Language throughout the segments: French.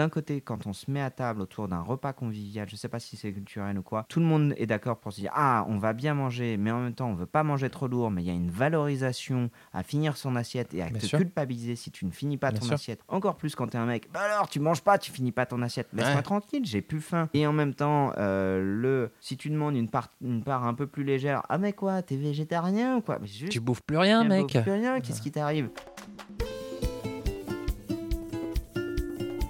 D'un côté, quand on se met à table autour d'un repas convivial, je sais pas si c'est culturel ou quoi, tout le monde est d'accord pour se dire ah on va bien manger, mais en même temps on veut pas manger trop lourd, mais il y a une valorisation à finir son assiette et à Bien te sûr. culpabiliser si tu ne finis pas Bien ton sûr. assiette. Encore plus quand t'es un mec. Bah alors tu manges pas, tu finis pas ton assiette. Laisse-moi Ouais. tranquille, j'ai plus faim. Et en même temps, euh, le si tu demandes une part une part un peu plus légère, ah mais quoi, t'es végétarien ou quoi? Mais juste Tu bouffes plus rien, mec. bouffe plus rien, qu'est-ce qui t'arrive?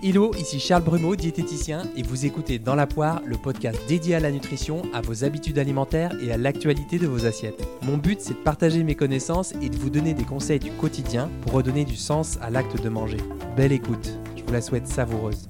Hello, ici Charles Brumeau, diététicien, et vous écoutez Dans la poire, le podcast dédié à la nutrition, à vos habitudes alimentaires et à l'actualité de vos assiettes. Mon but, c'est de partager mes connaissances et de vous donner des conseils du quotidien pour redonner du sens à l'acte de manger. Belle écoute, je vous la souhaite savoureuse.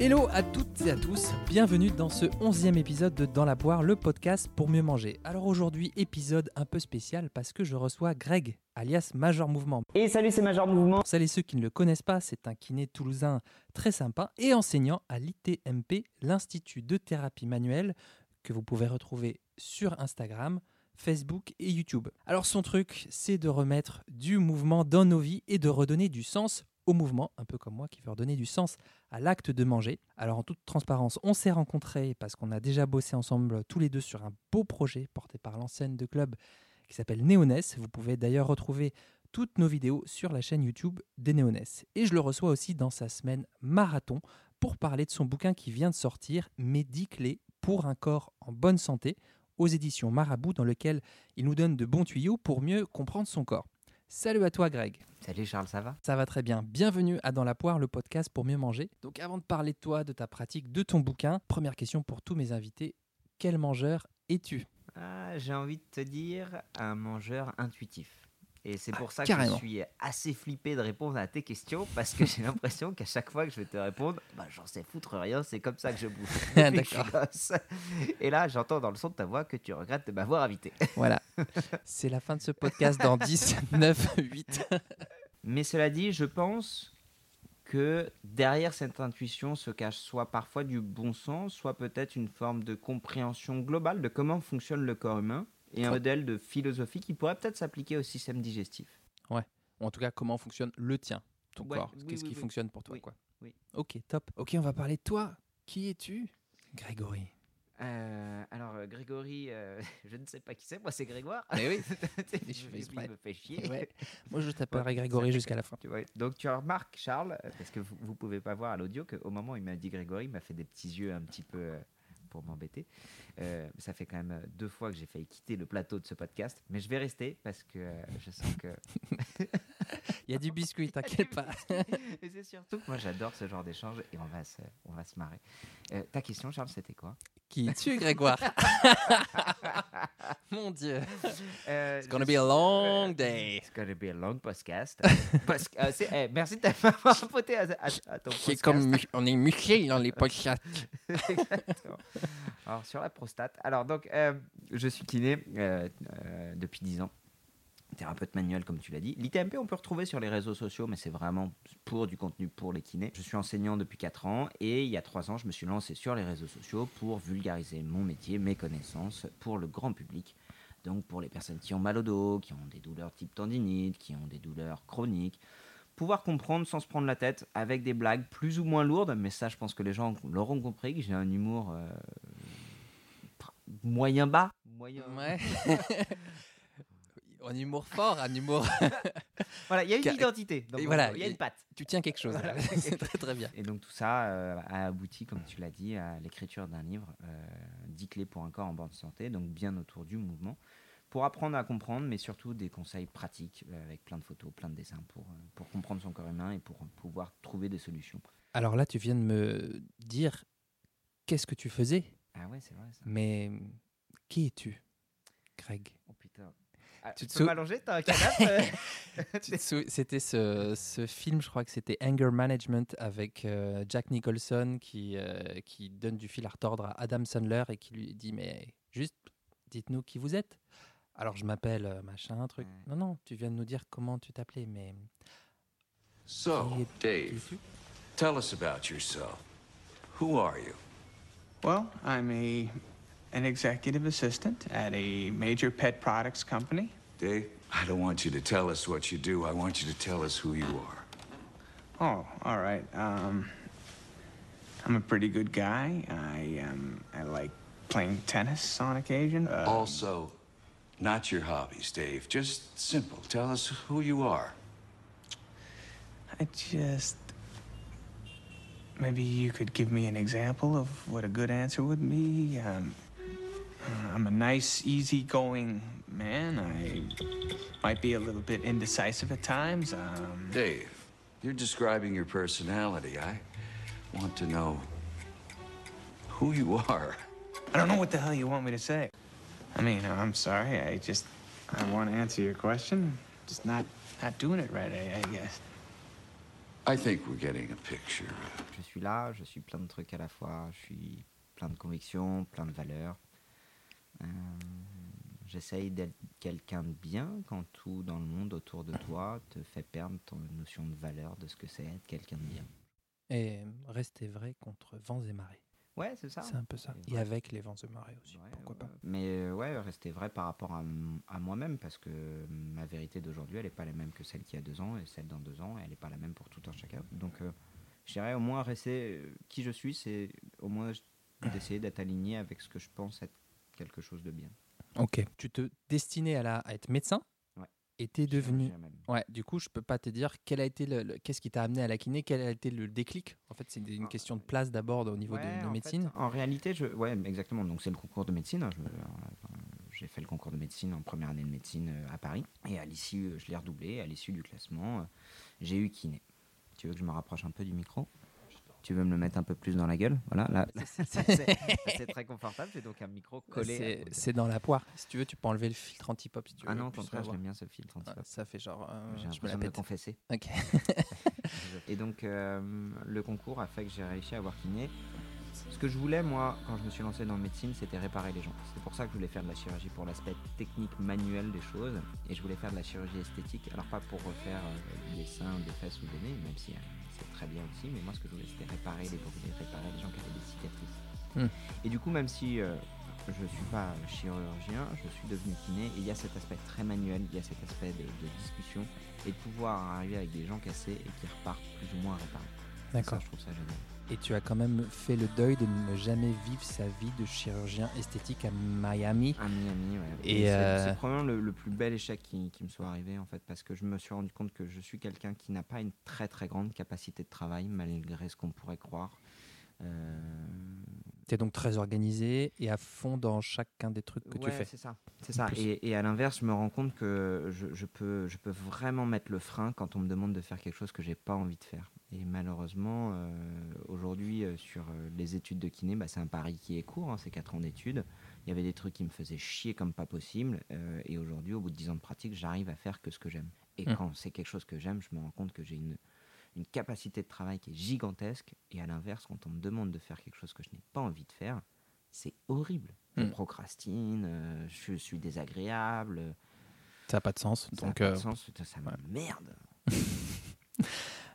Hello à toutes et à tous, bienvenue dans ce onzième épisode de Dans la poire, le podcast pour mieux manger. Alors aujourd'hui, épisode un peu spécial parce que je reçois Greg, alias Major Mouvement. Et salut, c'est Major Mouvement. Pour celles et ceux qui ne le connaissent pas, c'est un kiné toulousain très sympa et enseignant à l'ITMP, l'Institut de thérapie manuelle, que vous pouvez retrouver sur Instagram, Facebook et YouTube. Alors son truc, c'est de remettre du mouvement dans nos vies et de redonner du sens au mouvement, un peu comme moi qui veux redonner du sens à l'acte de manger. Alors en toute transparence, on s'est rencontrés parce qu'on a déjà bossé ensemble tous les deux sur un beau projet porté par l'enseigne de club qui s'appelle Néoness. Vous pouvez d'ailleurs retrouver toutes nos vidéos sur la chaîne YouTube des Néoness. Et je le reçois aussi dans sa semaine marathon pour parler de son bouquin qui vient de sortir, Mes 10 clés pour un corps en bonne santé, aux éditions Marabout, dans lequel il nous donne de bons tuyaux pour mieux comprendre son corps. Salut à toi Greg, Salut Charles, ça va? Ça va très bien. Bienvenue à Dans la poire, le podcast pour mieux manger. Donc avant de parler de toi, de ta pratique, de ton bouquin, première question pour tous mes invités, quel mangeur es-tu? Ah, J'ai envie de te dire un mangeur intuitif. Et c'est pour ça que je suis assez flippé de répondre à tes questions parce que j'ai l'impression qu'à chaque fois que je vais te répondre, bah, j'en sais foutre rien, c'est comme ça que je suis gosse. Et là, j'entends dans le son de ta voix que tu regrettes de m'avoir invité. Voilà, c'est la fin de ce podcast dans 10, 9, 8. Mais cela dit, je pense que derrière cette intuition se cache soit parfois du bon sens, soit peut-être une forme de compréhension globale de comment fonctionne le corps humain et un Ouais. modèle de philosophie qui pourrait peut-être s'appliquer au système digestif. Ou en tout cas, comment fonctionne le tien, ton Ouais, corps oui, Qu'est-ce oui, qui oui. fonctionne pour toi Oui, quoi. oui. Ok, top. Ok, on va parler de toi. Qui es-tu? Grégory. Euh, alors, euh, Grégory, euh, je ne sais pas qui c'est, moi c'est Grégoire. Eh oui. je, Je fais me fait chier. Ouais. Moi, je t'appellerai Ouais, Grégory jusqu'à la fin. Tu vois, Donc tu remarques, Charles, parce que vous, vous pouvez pas voir à l'audio, qu'au moment où il m'a dit Grégory, il m'a fait des petits yeux un petit peu euh, pour m'embêter. Euh, ça fait quand même euh, deux fois que j'ai failli quitter le plateau de ce podcast, mais je vais rester parce que euh, je sens que. Il y a du biscuit, t'inquiète pas. et c'est surtout que moi j'adore ce genre d'échange et on va se, on va se marrer. Ta question, Charles, c'était quoi? Qui es-tu, Grégoire Mon Dieu. Euh, It's gonna be a long euh, day. It's gonna be a long podcast. Parce que, euh, c'est- eh, merci de m'avoir poté à, à- à ton C'est podcast. comme on est musclé dans les podcasts. Exactement. Alors, sur la prostate. Alors, donc, euh, je suis kiné euh, euh, depuis 10 ans. Thérapeute manuel, comme tu l'as dit. L'ITMP, on peut retrouver sur les réseaux sociaux, mais c'est vraiment pour du contenu pour les kinés. Je suis enseignant depuis 4 ans et il y a 3 ans, je me suis lancé sur les réseaux sociaux pour vulgariser mon métier, mes connaissances pour le grand public. Donc, pour les personnes qui ont mal au dos, qui ont des douleurs type tendinite, qui ont des douleurs chroniques, pouvoir comprendre sans se prendre la tête avec des blagues plus ou moins lourdes, mais ça je pense que les gens l'auront compris que j'ai un humour euh, moyen bas, moyen. Ouais. un humour fort, un humour. Voilà, il y a une Car- identité. donc, voilà, il y a une patte. tu tiens quelque chose. Voilà. C'est très très bien. Et donc tout ça euh, a abouti, comme tu l'as dit, à l'écriture d'un livre, euh, 10 clés pour un corps en bonne santé, donc bien autour du mouvement, pour apprendre à comprendre, mais surtout des conseils pratiques, euh, avec plein de photos, plein de dessins, pour, euh, pour comprendre son corps humain et pour pouvoir trouver des solutions. Alors là, tu viens de me dire qu'est-ce que tu faisais, Ah ouais, c'est vrai ça. mais qui es-tu, Greg? Ah, Tu tu te peux sou- m'allonger T'as un canapé sou- C'était ce, ce film, je crois que c'était Anger Management avec euh, Jack Nicholson qui, euh, qui donne du fil à retordre à Adam Sandler et qui lui dit Mais juste, dites-nous qui vous êtes. Alors je m'appelle euh, machin, truc. Ouais. Non, non, tu viens de nous dire comment tu t'appelais, mais. So, Dave, tell us about yourself. Who are you? Well, I'm a an executive assistant at a major pet products company. Dave, I don't want you to tell us what you do. I want you to tell us who you are. Oh, all right. Um, I'm a pretty good guy. I um, I like playing tennis on occasion. Uh, Also, not your hobbies, Dave. Just simple. Tell us who you are. I just maybe you could give me an example of what a good answer would be. Um, I'm a nice, easygoing man. I might be a little bit indecisive at times. Um, Dave, you're describing your personality. I want to know who you are. I don't know what the hell you want me to say. I mean, I'm sorry. I just I want to answer your question. Just not not doing it right. I, I guess. I think we're getting a picture. Je suis là, je suis plein de trucs à la fois, je suis plein de convictions, plein de valeurs. Euh, J'essaye d'être quelqu'un de bien quand tout dans le monde autour de toi te fait perdre ton notion de valeur de ce que c'est être quelqu'un de bien. Et rester vrai contre vents et marées. Ouais, c'est ça. C'est un peu ça. Et avec les vents et marées aussi, Ouais, pourquoi ouais, pas. Mais euh, ouais, rester vrai par rapport à, à moi-même, parce que ma vérité d'aujourd'hui, elle n'est pas la même que celle qu'il y a deux ans, et celle dans deux ans, elle n'est pas la même pour tout un chacun. Donc, euh, je dirais au moins rester euh, qui je suis, c'est au moins d'essayer d'être aligné avec ce que je pense être quelque chose de bien. Ok. Tu te destinais à, la, à être médecin Ouais. et t'es devenu. Ouais, du coup, je peux pas te dire quel a été le, le- qu'est-ce qui t'a amené à la kiné, quel a été le déclic? En fait, c'est une Ah, question de place d'abord au niveau Ouais, de, de en médecine. fait, en réalité, je, ouais, exactement. Donc c'est le concours de médecine. Je- euh, J'ai fait le concours de médecine en première année de médecine euh, à Paris. Et à l'issue, euh, je l'ai redoublé. À l'issue du classement, j'ai eu kiné. Tu veux que je me rapproche un peu du micro? Tu veux me le mettre un peu plus dans la gueule Voilà, là, c'est- très confortable. C'est donc un micro collé. à C'est- dans la poire. Si tu veux, tu peux enlever le filtre anti-pop si tu veux. Ah non, au contraire, j'aime bien ce filtre. Anti-pop. ça fait genre. euh, J'ai je me la pète. confesser. Ok. Et donc, euh, le concours a fait que j'ai réussi à avoir kiné. Ce que je voulais, moi, quand je me suis lancé dans la médecine, c'était réparer les gens. C'est pour ça que je voulais faire de la chirurgie pour l'aspect technique, manuel des choses. Et je voulais faire de la chirurgie esthétique. Alors, pas pour refaire euh, des seins, des fesses ou des nez, même si euh, c'est très bien aussi. Mais moi, ce que je voulais, c'était réparer les bourrelets, réparer les gens qui avaient des cicatrices. Hmm. Et du coup, même si euh, je ne suis pas chirurgien, je suis devenu kiné. Et il y a cet aspect très manuel, il y a cet aspect de, de discussion. Et de pouvoir arriver avec des gens cassés et qui repartent plus ou moins réparés. Ça, D'accord. je trouve ça génial. Et tu as quand même fait le deuil de ne jamais vivre sa vie de chirurgien esthétique à Miami. À Miami, ouais. Et c'est- euh, c'est probablement le, le plus bel échec qui, qui me soit arrivé en fait, parce que je me suis rendu compte que je suis quelqu'un qui n'a pas une très très grande capacité de travail, malgré ce qu'on pourrait croire. Euh, Tu es donc très organisé et à fond dans chacun des trucs que tu fais. C'est ça. C'est ça. Et, et à l'inverse, je me rends compte que je, je peux, je peux vraiment mettre le frein quand on me demande de faire quelque chose que j'ai pas envie de faire. Et malheureusement, euh, aujourd'hui, euh, sur euh, les études de kiné, bah, c'est un pari qui est court, hein, c'est 4 ans d'études. Il y avait des trucs qui me faisaient chier comme pas possible. et aujourd'hui, au bout de 10 ans de pratique, j'arrive à faire que ce que j'aime. Et Mm. quand c'est quelque chose que j'aime, je me rends compte que j'ai une, une capacité de travail qui est gigantesque. Et à l'inverse, quand on me demande de faire quelque chose que je n'ai pas envie de faire, c'est horrible. Je Mm. procrastine, je suis désagréable. Ça n'a pas de sens. ça Donc, n'a pas de sens, ça, ouais. merde.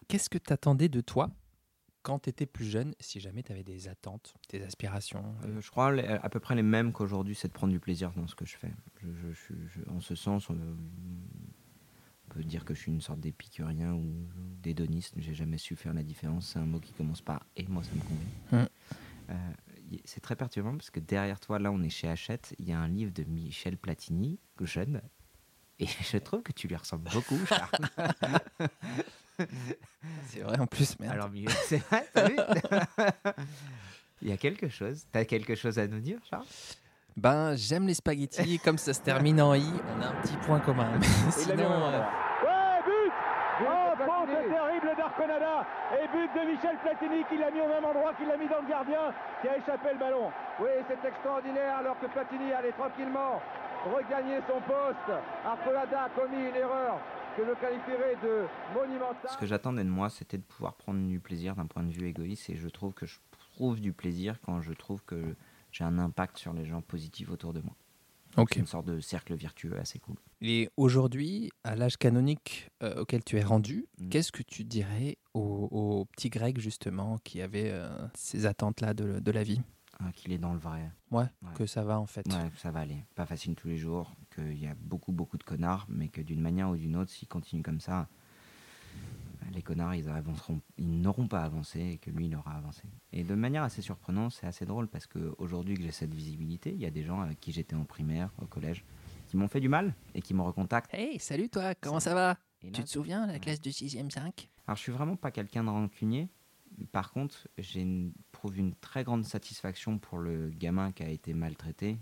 qu'est-ce que tu attendais de toi quand tu étais plus jeune, si jamais tu avais des attentes, des aspirations? Euh, je crois à peu près les mêmes qu'aujourd'hui, c'est de prendre du plaisir dans ce que je fais. Je, je- je- je- en ce sens, euh, on peut dire que je suis une sorte d'épicurien ou d'hédoniste. J'ai jamais su faire la différence. C'est un mot qui commence par et moi ça me convient. Mm. Euh, c'est très perturbant parce que derrière toi, là, on est chez Hachette. Il y a un livre de Michel Platini, jeune. Et je trouve que tu lui ressembles beaucoup, Charles. C'est vrai en plus, merde. Alors, Michel, c'est vrai, t'as vu Il y a quelque chose. T'as quelque chose à nous dire, Charles? Ben, j'aime les spaghettis, comme ça se termine en i, on a un petit point commun. Mais sinon, euh, Ouais, but Oh, faute terrible d'Arconada Et but de Michel Platini qui l'a mis au même endroit qu'il l'a mis dans le gardien qui a échappé le ballon. Oui, c'est extraordinaire alors que Platini allait tranquillement regagner son poste. Arconada a commis une erreur que je qualifierais de monumentale. Ce que j'attendais de moi, c'était de pouvoir prendre du plaisir d'un point de vue égoïste. Et je trouve que je trouve du plaisir quand je trouve que j'ai un impact sur les gens positifs autour de moi. C'est une sorte de cercle vertueux assez cool. Et aujourd'hui, à l'âge canonique euh, auquel tu es rendu, Mm. qu'est-ce que tu dirais au, au petit grec justement qui avait euh, ces attentes-là de, de la vie? Ah, Qu'il est dans le vrai. ouais, Ouais. que ça va en fait. Ouais, ça va aller. Pas facile tous les jours. Qu'il y a beaucoup, beaucoup de connards. Mais que d'une manière ou d'une autre, s'ils continuent comme ça, les connards, ils, avanceront, ils n'auront pas avancé et que lui, il aura avancé. Et de manière assez surprenante, c'est assez drôle parce qu'aujourd'hui que j'ai cette visibilité, il y a des gens avec qui j'étais en primaire, au collège, qui m'ont fait du mal et qui me recontactent. Hey, salut toi, comment ça va Et Tu là, te souviens, la ouais. classe de 6ème 5 Alors, je suis vraiment pas quelqu'un de rancunier. Par contre, j'éprouve une très grande satisfaction pour le gamin qui a été maltraité.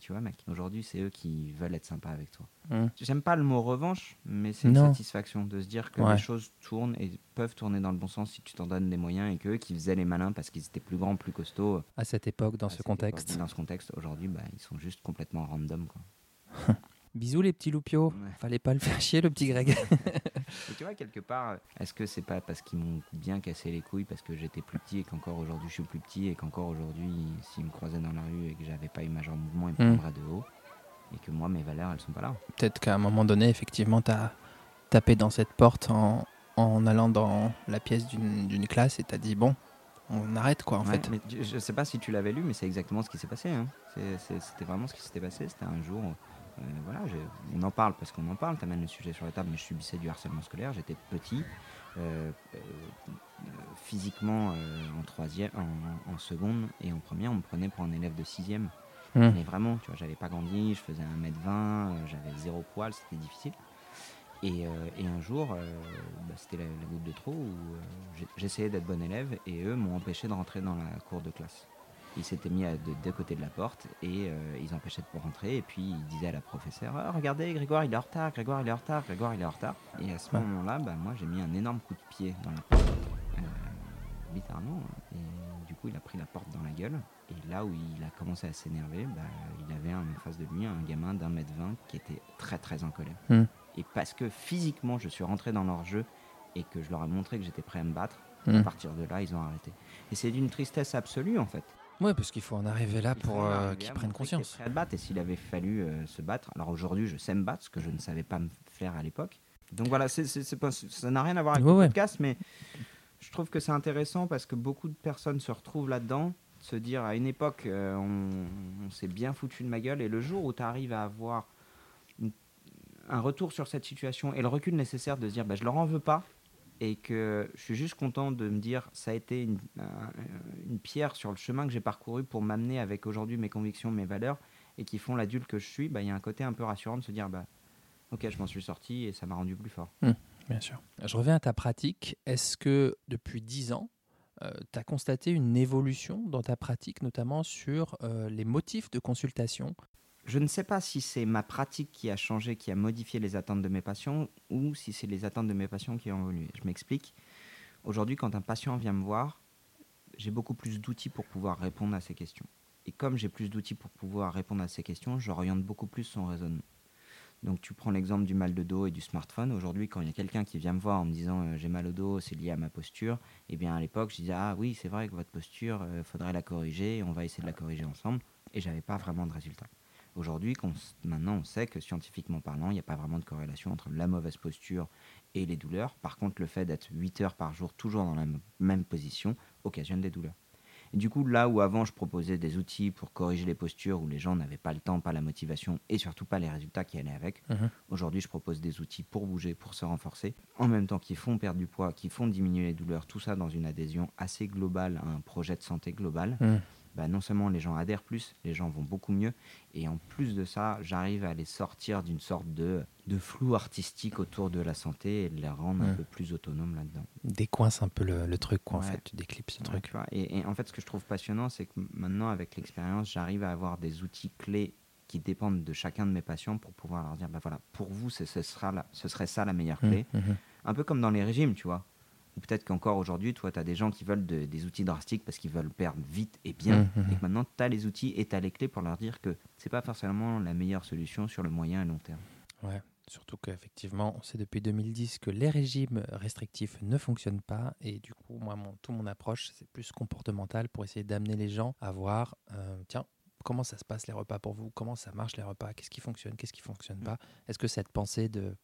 Tu vois, mec, aujourd'hui, c'est eux qui veulent être sympas avec toi. Hmm. J'aime pas le mot revanche, mais c'est une Non. satisfaction de se dire que Ouais. les choses tournent et peuvent tourner dans le bon sens si tu t'en donnes des moyens et qu'eux qui faisaient les malins parce qu'ils étaient plus grands, plus costauds. À cette époque, dans à ce contexte. époque, dans ce contexte, aujourd'hui, bah, ils sont juste complètement random. Quoi. Bisous les petits loupiaux. Ouais. Fallait pas le faire chier, le petit Greg. Et tu vois, quelque part, est-ce que c'est pas parce qu'ils m'ont bien cassé les couilles parce que j'étais plus petit et qu'encore aujourd'hui je suis plus petit et qu'encore aujourd'hui, s'ils me croisaient dans la rue et que j'avais pas eu majeur mouvement, ils me Mm. prendraient de haut et que moi, mes valeurs, elles sont pas là. Peut-être qu'à un moment donné, effectivement, t'as tapé dans cette porte en, en allant dans la pièce d'une classe et t'as dit bon, on arrête quoi en Ouais, fait. mais tu- je sais pas si tu l'avais lu, mais c'est exactement ce qui s'est passé. hein. C'était vraiment ce qui s'était passé. C'était un jour, euh, voilà, on en parle parce qu'on en parle, tu amènes le sujet sur la table, mais je subissais du harcèlement scolaire. J'étais petit, euh, euh, physiquement en troisième, en, en seconde et en première, on me prenait pour un élève de sixième. Hmm. Mais vraiment, tu vois, j'avais pas grandi, je faisais 1m20, euh, j'avais zéro poil, c'était difficile. Et, euh, et un jour, euh, bah, c'était la, la goutte de trop où euh, j'essayais d'être bon élève et eux m'ont empêché de rentrer dans la cour de classe. Ils s'étaient mis à de- deux côtés de la porte et euh, ils empêchaient de rentrer. Et puis ils disaient à la professeure Ah, Regardez, Grégoire il est en retard, Grégoire il est en retard, Grégoire il est en retard. Et à ce Ouais. moment-là, bah, moi j'ai mis un énorme coup de pied dans la porte, euh, littéralement. Et du coup, il a pris la porte dans la gueule. Et là où il a commencé à s'énerver, bah, il avait en face de lui un gamin d'un mètre vingt qui était très très en colère. Hmm. Et parce que physiquement, je suis rentré dans leur jeu et que je leur ai montré que j'étais prêt à me battre, Hmm. à partir de là, ils ont arrêté. Et c'est d'une tristesse absolue en fait. Ouais, parce qu'il faut en arriver là Il pour euh, qu'ils prennent conscience. prêt à te battre. Et s'il avait fallu euh, se battre, alors aujourd'hui, je sais me battre, ce que je ne savais pas me faire à l'époque. Donc voilà, pas- ça n'a rien à voir avec Ouais, le ouais. podcast, mais je trouve que c'est intéressant parce que beaucoup de personnes se retrouvent là-dedans, se dire à une époque, euh, on, on s'est bien foutu de ma gueule, et le jour où tu arrives à avoir une- un retour sur cette situation et le recul nécessaire de se dire, bah, je leur en veux pas, et que je suis juste content de me dire, ça a été une, un- une pierre sur le chemin que j'ai parcouru pour m'amener avec aujourd'hui mes convictions, mes valeurs, et qui font l'adulte que je suis, bah, il y a un côté un peu rassurant de se dire, bah, ok, je m'en suis sorti et ça m'a rendu plus fort. Bien sûr. Je reviens à ta pratique. Est-ce que depuis 10 ans, tu as constaté une évolution dans ta pratique, notamment sur euh, les motifs de consultation Je ne sais pas si c'est ma pratique qui a changé, qui a modifié les attentes de mes patients, ou si c'est les attentes de mes patients qui ont évolué. Je m'explique. Aujourd'hui, quand un patient vient me voir, j'ai beaucoup plus d'outils pour pouvoir répondre à ces questions. Et comme j'ai plus d'outils pour pouvoir répondre à ces questions, j'oriente beaucoup plus son raisonnement. Donc tu prends l'exemple du mal de dos et du smartphone. Aujourd'hui, quand il y a quelqu'un qui vient me voir en me disant euh, j'ai mal au dos, c'est lié à ma posture, eh bien à l'époque, je disais ah oui, c'est vrai que votre posture, il faudrait la corriger, on va essayer de la corriger ensemble. Et j'avais pas vraiment de résultat. Aujourd'hui, maintenant, on sait que scientifiquement parlant, il n'y a pas vraiment de corrélation entre la mauvaise posture et les douleurs. Par contre, le fait d'être 8 heures par jour toujours dans la même position occasionne des douleurs. Et du coup, là où avant je proposais des outils pour corriger les postures où les gens n'avaient pas le temps, pas la motivation et surtout pas les résultats qui allaient avec, Mhm. aujourd'hui je propose des outils pour bouger, pour se renforcer, en même temps qui font perdre du poids, qui font diminuer les douleurs, tout ça dans une adhésion assez globale à un projet de santé global. Mhm. Bah, non seulement les gens adhèrent plus, les gens vont beaucoup mieux, et en plus de ça, j'arrive à les sortir d'une sorte de, de flou artistique autour de la santé et de les rendre un peu plus autonomes là-dedans. Décoince un peu le, le truc, quoi, en fait. Tu déclipses ce Ouais, truc. Et, et en fait, ce que je trouve passionnant, c'est que maintenant, avec l'expérience, j'arrive à avoir des outils clés qui dépendent de chacun de mes patients pour pouvoir leur dire, bah voilà, pour vous, ce, sera la- ce serait ça la meilleure clé. Mhm, mhm. Un peu comme dans les régimes, tu vois. Ou peut-être qu'encore aujourd'hui, toi, tu as des gens qui veulent de- des outils drastiques parce qu'ils veulent perdre vite et bien. Mhm, mhm. Et que maintenant, tu as les outils et tu as les clés pour leur dire que c'est pas forcément la meilleure solution sur le moyen et long terme. Ouais, surtout qu'effectivement, on sait depuis 2010 que les régimes restrictifs ne fonctionnent pas. Et du coup, moi, mon, tout mon approche, c'est plus comportemental pour essayer d'amener les gens à voir, euh, tiens, comment ça se passe les repas pour vous? Comment ça marche les repas? Qu'est-ce qui fonctionne? Qu'est-ce qui fonctionne pas? Est-ce que cette pensée de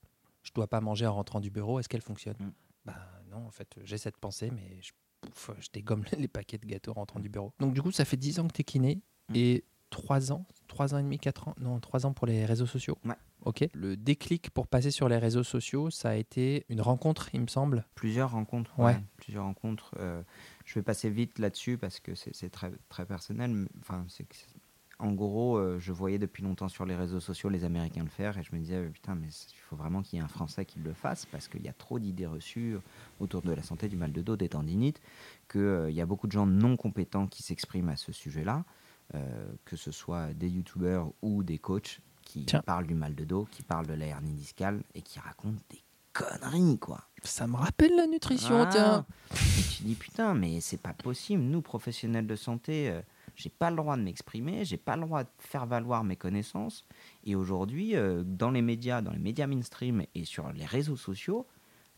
je dois pas manger en rentrant du bureau, est-ce qu'elle fonctionne? Bah non, en fait, j'ai cette pensée, mais je, pouf, je dégomme les paquets de gâteaux en rentrant du bureau. Donc du coup, ça fait 10 ans que tu es kiné Mm. et 3 ans, 3 ans et demi, 4 ans, non, 3 ans pour les réseaux sociaux. Ok. Le déclic pour passer sur les réseaux sociaux, ça a été une rencontre, il me semble. Plusieurs rencontres. Ouais. Plusieurs rencontres. Euh, je vais passer vite là-dessus parce que c'est très, très personnel. Enfin, c'est- en gros, euh, je voyais depuis longtemps sur les réseaux sociaux les Américains le faire et je me disais, euh, putain, mais il faut vraiment qu'il y ait un Français qui le fasse parce qu'il y a trop d'idées reçues autour de la santé, du mal de dos, des tendinites, qu'il y a beaucoup de gens non compétents qui s'expriment à ce sujet-là, euh, que ce soit des youtubeurs ou des coachs qui Tiens. parlent du mal de dos, qui parlent de la hernie discale et qui racontent des conneries, quoi. Ça me rappelle la nutrition, Ah. tiens. Et tu dis putain, mais c'est pas possible. Nous, professionnels de santé, euh, j'ai pas le droit de m'exprimer, j'ai pas le droit de faire valoir mes connaissances. Et aujourd'hui, euh, dans les médias, dans les médias mainstream et sur les réseaux sociaux,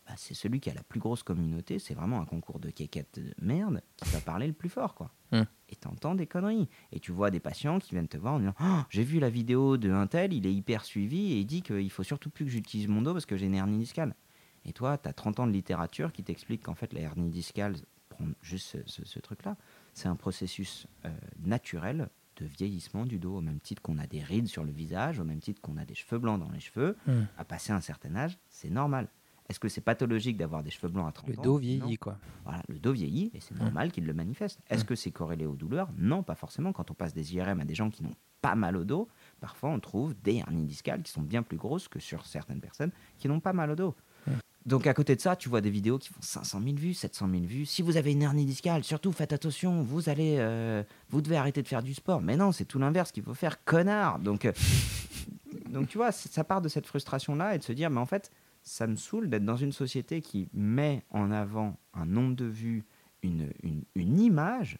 bah, c'est celui qui a la plus grosse communauté. C'est vraiment un concours de quéquettes de merde qui va parler le plus fort, quoi. Hmm. Et t'entends des conneries. Et tu vois des patients qui viennent te voir en disant Oh, J'ai vu la vidéo de un tel, il est hyper suivi et il dit qu'il faut surtout plus que j'utilise mon dos parce que j'ai une hernie discale. Et toi, tu as 30 ans de littérature qui t'explique qu'en fait, la hernie discale, prendre juste ce, ce- ce truc-là, c'est un processus euh, naturel de vieillissement du dos, au même titre qu'on a des rides sur le visage, au même titre qu'on a des cheveux blancs dans les cheveux. Hmm. À passer un certain âge, c'est normal. Est-ce que c'est pathologique d'avoir des cheveux blancs à 30 Le ans dos Non. vieillit, quoi. Voilà, le dos vieillit et c'est normal qu'il le manifeste. Est-ce que c'est corrélé aux douleurs Non, pas forcément. Quand on passe des IRM à des gens qui n'ont pas mal au dos, parfois on trouve des hernies discales qui sont bien plus grosses que sur certaines personnes qui n'ont pas mal au dos. Donc à côté de ça, tu vois des vidéos qui font 500 000 vues, 700 000 vues. Si vous avez une hernie discale, surtout faites attention, vous allez, euh, vous devez arrêter de faire du sport. Mais non, c'est tout l'inverse qu'il faut faire, connard. Donc, euh, donc tu vois, ça part de cette frustration-là et de se dire, mais en fait, ça me saoule d'être dans une société qui met en avant un nombre de vues, une, une, une image,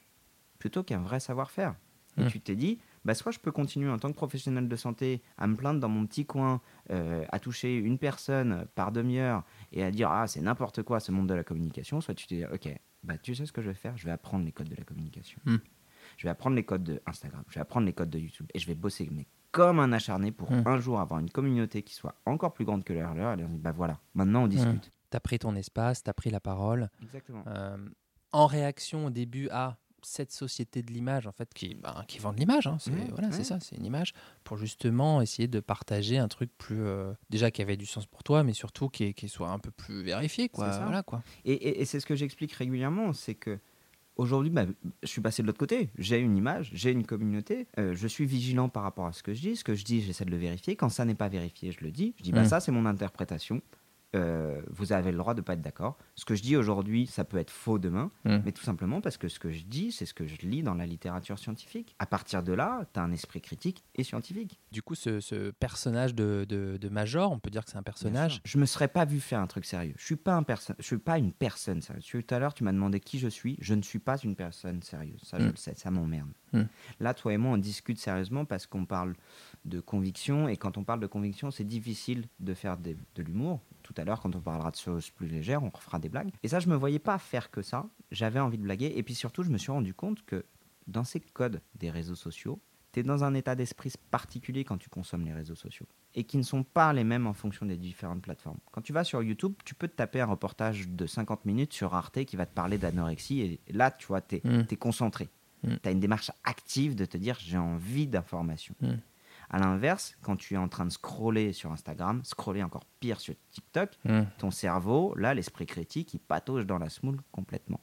plutôt qu'un vrai savoir-faire. Et Mm. tu t'es dit, bah, soit je peux continuer en tant que professionnel de santé à me plaindre dans mon petit coin, euh, à toucher une personne par demi-heure et à dire, ah, c'est n'importe quoi ce monde de la communication, soit tu t'es dit, ok, bah, tu sais ce que je vais faire, je vais apprendre les codes de la communication. Mm. Je vais apprendre les codes de Instagram, je vais apprendre les codes de YouTube et je vais bosser mais comme un acharné pour Mm. un jour avoir une communauté qui soit encore plus grande que leur leur et leur dire, bah voilà, maintenant on discute. T'as pris ton espace, t'as pris la parole. Exactement. Euh, en réaction au début à cette société de l'image en fait qui, ben, qui vend de l'image hein, c'est Ouais, voilà c'est ouais. ça c'est une image pour justement essayer de partager un truc plus euh, déjà qui avait du sens pour toi mais surtout qui, qui soit un peu plus vérifié quoi voilà quoi Et, et- et c'est ce que j'explique régulièrement, c'est que aujourd'hui, bah, je suis passé de l'autre côté. J'ai une image, j'ai une communauté. euh, je suis vigilant par rapport à ce que je dis. Ce que je dis, j'essaie de le vérifier. Quand ça n'est pas vérifié, je le dis. Je dis, bah Mm. ça, c'est mon interprétation. Euh, vous avez le droit de pas être d'accord. Ce que je dis aujourd'hui, ça peut être faux demain, Mm. mais tout simplement parce que ce que je dis, c'est ce que je lis dans la littérature scientifique. À partir de là, tu as un esprit critique et scientifique. du coup ce, ce personnage de, de, de Major on peut dire que c'est un personnage Je me serais pas vu faire un truc sérieux. Je suis pas un je suis pas une personne sérieuse. Tout à l'heure, tu m'as demandé qui je suis. Je ne suis pas une personne sérieuse. Ça, je Mm. le sais. Ça m'emmerde. Mm. Là, toi et moi, on discute sérieusement parce qu'on parle de conviction. Et quand on parle de conviction, c'est difficile de faire des- de l'humour. Tout à l'heure, quand on parlera de choses plus légères, on refera des blagues. Et ça, je me voyais pas faire que ça. J'avais envie de blaguer. Et puis surtout, je me suis rendu compte que dans ces codes des réseaux sociaux, tu es dans un état d'esprit particulier quand tu consommes les réseaux sociaux et qui ne sont pas les mêmes en fonction des différentes plateformes. Quand tu vas sur YouTube, tu peux te taper un reportage de 50 minutes sur Arte qui va te parler d'anorexie et là, tu vois, tu es, Mm. concentré. Mm. Tu as une démarche active de te dire j'ai envie d'informations. Mm. À l'inverse, quand tu es en train de scroller sur Instagram, scroller encore pire sur TikTok, Mm. ton cerveau, là, l'esprit critique, il patauge dans la smoule complètement.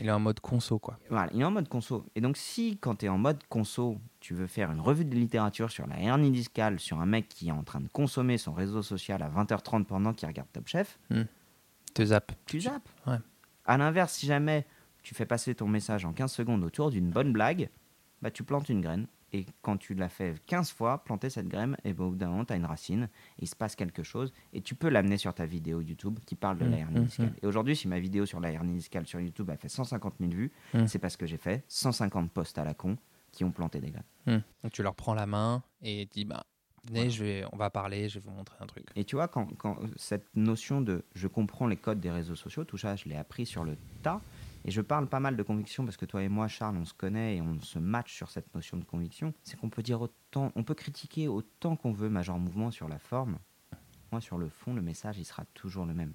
il est en mode conso quoi Voilà, il est en mode conso. Et donc, si quand tu es en mode conso, tu veux faire une revue de littérature sur la hernie discale, sur un mec qui est en train de consommer son réseau social à 20h30 pendant qu'il regarde Top Chef, te zappe tu zappes. Ouais. À l'inverse, si jamais tu fais passer ton message en 15 secondes autour d'une bonne blague, bah, tu plantes une graine. Et quand tu l'as fait 15 fois, planter cette graine, et ben, au bout d'un moment, tu as une racine, et il se passe quelque chose, et tu peux l'amener sur ta vidéo YouTube qui parle de la Mm, hernie mm, discale. Et aujourd'hui, si ma vidéo sur la hernie discale sur YouTube a fait 150 000 vues, Mm. c'est parce que j'ai fait 150 posts à la con qui ont planté des graines. Donc tu leur prends la main et dis bah venez je vais on va parler je vais vous montrer un truc Et tu vois, quand, quand cette notion de je comprends les codes des réseaux sociaux, tout ça, je l'ai appris sur le tas. Et je parle pas mal de conviction parce que toi et moi, Charles, on se connaît et on se match sur cette notion de conviction. C'est qu'on peut dire autant, on peut critiquer autant qu'on veut Major Mouvement sur la forme. Moi, sur le fond, le message, il sera toujours le même.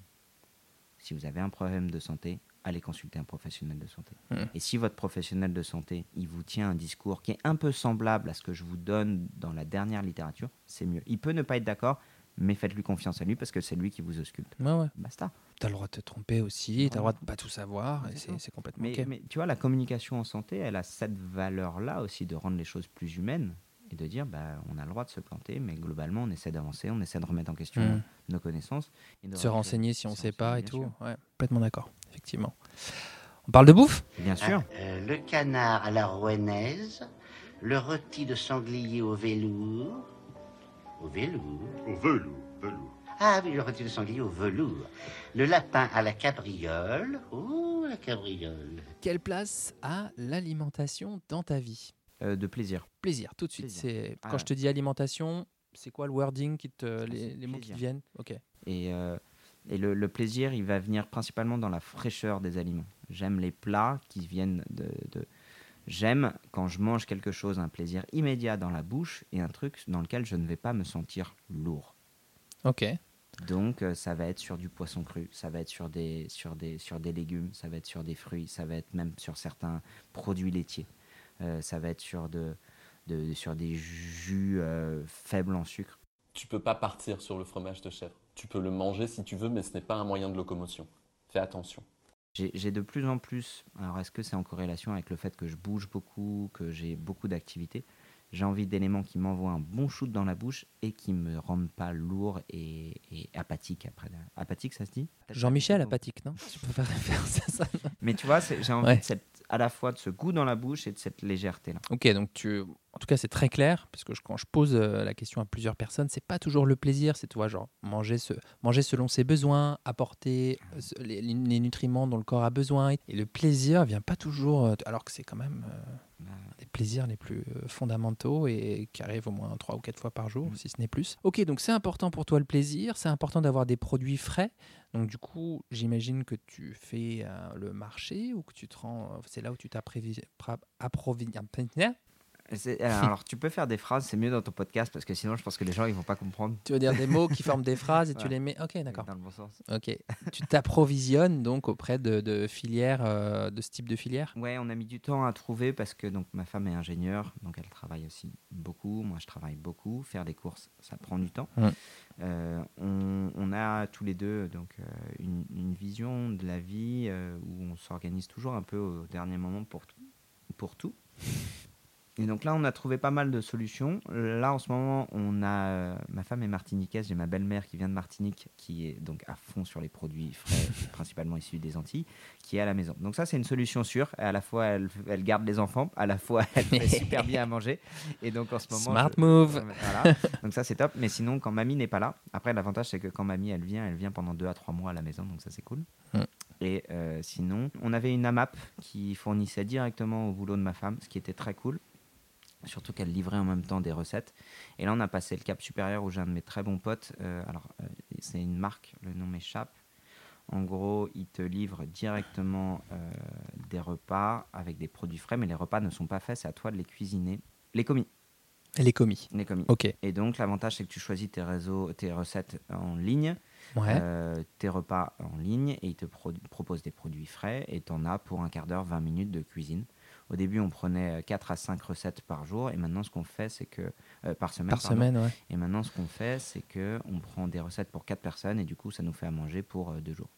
Si vous avez un problème de santé, allez consulter un professionnel de santé. Mhm. Et si votre professionnel de santé, il vous tient un discours qui est un peu semblable à ce que je vous donne dans la dernière littérature, c'est mieux. Il peut ne pas être d'accord, mais faites-lui confiance à lui parce que c'est lui qui vous ausculte. Ouais, ouais. Basta. T'as le droit de te tromper aussi, t'as le droit de pas tout savoir, et C'est complètement Mais, ok. mais tu vois, la communication en santé, elle a cette valeur-là aussi de rendre les choses plus humaines et de dire, bah, on a le droit de se planter, mais globalement, on essaie d'avancer, on essaie de remettre en question Mm. nos connaissances. Et de Se renseigner si on se sait pas et tout. Ouais, complètement d'accord, effectivement. On parle de bouffe? Bien sûr. Euh, le canard à la rouennaise, le rôti de sanglier au velours. Au velours Au velours, velours. Ah oui, le rôti de sanglier au velours. Le lapin à la cabriole. Oh, la cabriole. Quelle place a l'alimentation dans ta vie Euh, de plaisir. Plaisir, tout de suite. C'est Ah Quand ouais. je te dis alimentation, c'est quoi le wording, qui te, les, mots qui te viennent? Ok. Et, euh, et le, le plaisir, il va venir principalement dans la fraîcheur des aliments. J'aime les plats qui viennent de... de- J'aime quand je mange quelque chose, un plaisir immédiat dans la bouche et un truc dans lequel je ne vais pas me sentir lourd. Ok. Donc euh, ça va être sur du poisson cru, ça va être sur des, sur, des, sur des légumes, ça va être sur des fruits, ça va être même sur certains produits laitiers. Euh, ça va être sur, de, de- sur des jus euh, faibles en sucre. Tu peux pas partir sur le fromage de chèvre. Tu peux le manger si tu veux, mais ce n'est pas un moyen de locomotion. Fais attention. J'ai de plus en plus, alors est-ce que c'est en corrélation avec le fait que je bouge beaucoup, que j'ai beaucoup d'activités? J'ai envie d'éléments qui m'envoient un bon shoot dans la bouche et qui me rendent pas lourd et, et apathique après. Apathique, ça se dit? Jean-Michel Apathique, non? Tu peux faire ça non? Mais tu vois, j'ai envie Ouais. de cette- à la fois de ce goût dans la bouche et de cette légèreté-là. Ok, donc tu, en tout cas, c'est très clair, parce que quand je pose euh, la question à plusieurs personnes, c'est pas toujours le plaisir, c'est, tu vois, genre, manger, ce, manger selon ses besoins, apporter euh, les, nutriments dont le corps a besoin. Et le plaisir vient pas toujours, euh, alors que c'est quand même des plaisirs les plus euh, fondamentaux et qui arrivent au moins trois ou quatre fois par jour, Mm. si ce n'est plus. Ok, donc c'est important pour toi le plaisir, c'est important d'avoir des produits frais. Donc du coup, j'imagine que tu fais euh, le marché ou que tu te rends, euh, c'est là où tu t'approvisionnes. C'est- alors, tu peux faire des phrases, c'est mieux dans ton podcast parce que sinon, je pense que les gens ils vont pas comprendre. Tu veux dire des mots qui forment des phrases et tu les mets. Ok, d'accord. Dans le bon sens. Ok. tu t'approvisionnes donc auprès de, de filières, euh, de ce type de filière. Ouais, on a mis du temps à trouver parce que donc ma femme est ingénieure, donc elle travaille aussi beaucoup. Moi, je travaille beaucoup. Faire des courses, ça prend du temps. Euh, on, on a tous les deux donc euh, une, une vision de la vie euh, où on s'organise toujours un peu au dernier moment pour tout. Pour tout. Et donc là, on a trouvé pas mal de solutions. Là, en ce moment, on a euh, ma femme est martiniquaise, j'ai ma belle-mère qui vient de Martinique, qui est donc à fond sur les produits frais, principalement issus des Antilles, qui est à la maison. Donc ça, c'est une solution sûre. À la fois, elle, elle garde les enfants, à la fois, elle fait super bien à manger. Et donc en ce moment, Smart je- move. Voilà. Donc ça, c'est top. Mais sinon, quand mamie n'est pas là, après l'avantage, c'est que quand mamie elle vient, elle vient pendant deux à trois mois à la maison, donc ça c'est cool. Mm. Et euh, sinon, on avait une AMAP qui fournissait directement au boulot de ma femme, ce qui était très cool. Surtout qu'elle livrait en même temps des recettes. Et là, on a passé le cap supérieur où j'ai un de mes très bons potes. euh, alors, euh, c'est une marque, le nom m'échappe. En gros, ils te livrent directement euh, des repas avec des produits frais, mais les repas ne sont pas faits, c'est à toi de les cuisiner. Les commis. Les commis. Les commis. Ok. Et donc, l'avantage, c'est que tu choisis tes réseaux, tes recettes en ligne, Ouais. euh, tes repas en ligne, et ils te pro- proposent des produits frais, et tu en as pour un quart d'heure, 20 minutes de cuisine. Au début, on prenait 4 à 5 recettes par jour, et maintenant, ce qu'on fait, c'est que. euh, par semaine. Par pardon. semaine, ouais. Et maintenant, ce qu'on fait, c'est que on prend des recettes pour 4 personnes, et du coup, ça nous fait à manger pour 2 jours.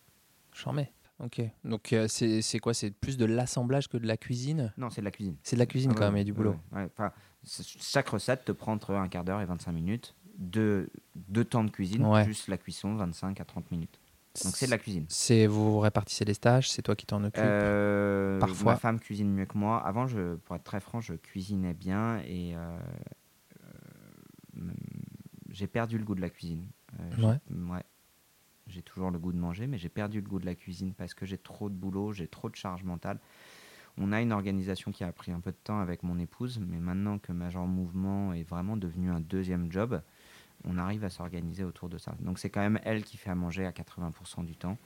J'en mets. Ok. Donc euh, c'est quoi? C'est plus de l'assemblage que de la cuisine? Non, c'est de la cuisine. C'est de la cuisine Ah quand ouais, même, et du boulot. ouais, chaque recette te prend entre un quart d'heure et 25 minutes. Deux, deux temps de cuisine, plus la cuisson, 25 à 30 minutes. Donc c'est de la cuisine. C'est vous répartiment les stages, c'est toi qui t'en occupes. Euh, Parfois. Ma femme cuisine mieux que moi. Avant, je, pour être très franc, je cuisinais bien et euh, euh, j'ai perdu le goût de la cuisine. J'ai- Ouais. ouais. J'ai toujours le goût de manger, mais j'ai perdu le goût de la cuisine parce que j'ai trop de boulot, j'ai trop de charge mentale. On a une organisation qui a pris un peu de temps avec mon épouse, mais maintenant que Major Mouvement est vraiment devenu un deuxième job, on arrive à s'organiser autour de ça. Donc c'est quand même elle qui fait à manger à 80% du temps.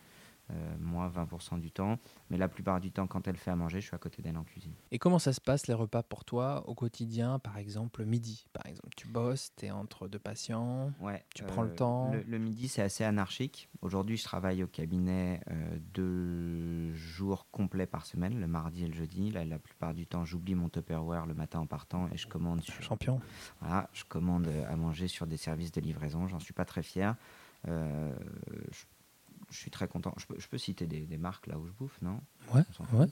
Euh, moi 20% du temps. Mais la plupart du temps, quand elle fait à manger, je suis à côté d'elle en cuisine. Et comment ça se passe les repas pour toi au quotidien, par exemple midi Par exemple, tu bosses, tu es entre deux patients. Ouais, Tu prends le temps? Le, le midi, c'est assez anarchique. Aujourd'hui, je travaille au cabinet euh, deux jours complets par semaine, le mardi et le jeudi. Là, la plupart du temps, j'oublie mon Tupperware le matin en partant et je commande sur, Champion. Voilà, je commande euh, à manger sur des services de livraison. J'en suis pas très fier. Euh, je, je suis très content. Je peux, je peux citer des, des marques là où je bouffe, non? Ouais, ouais.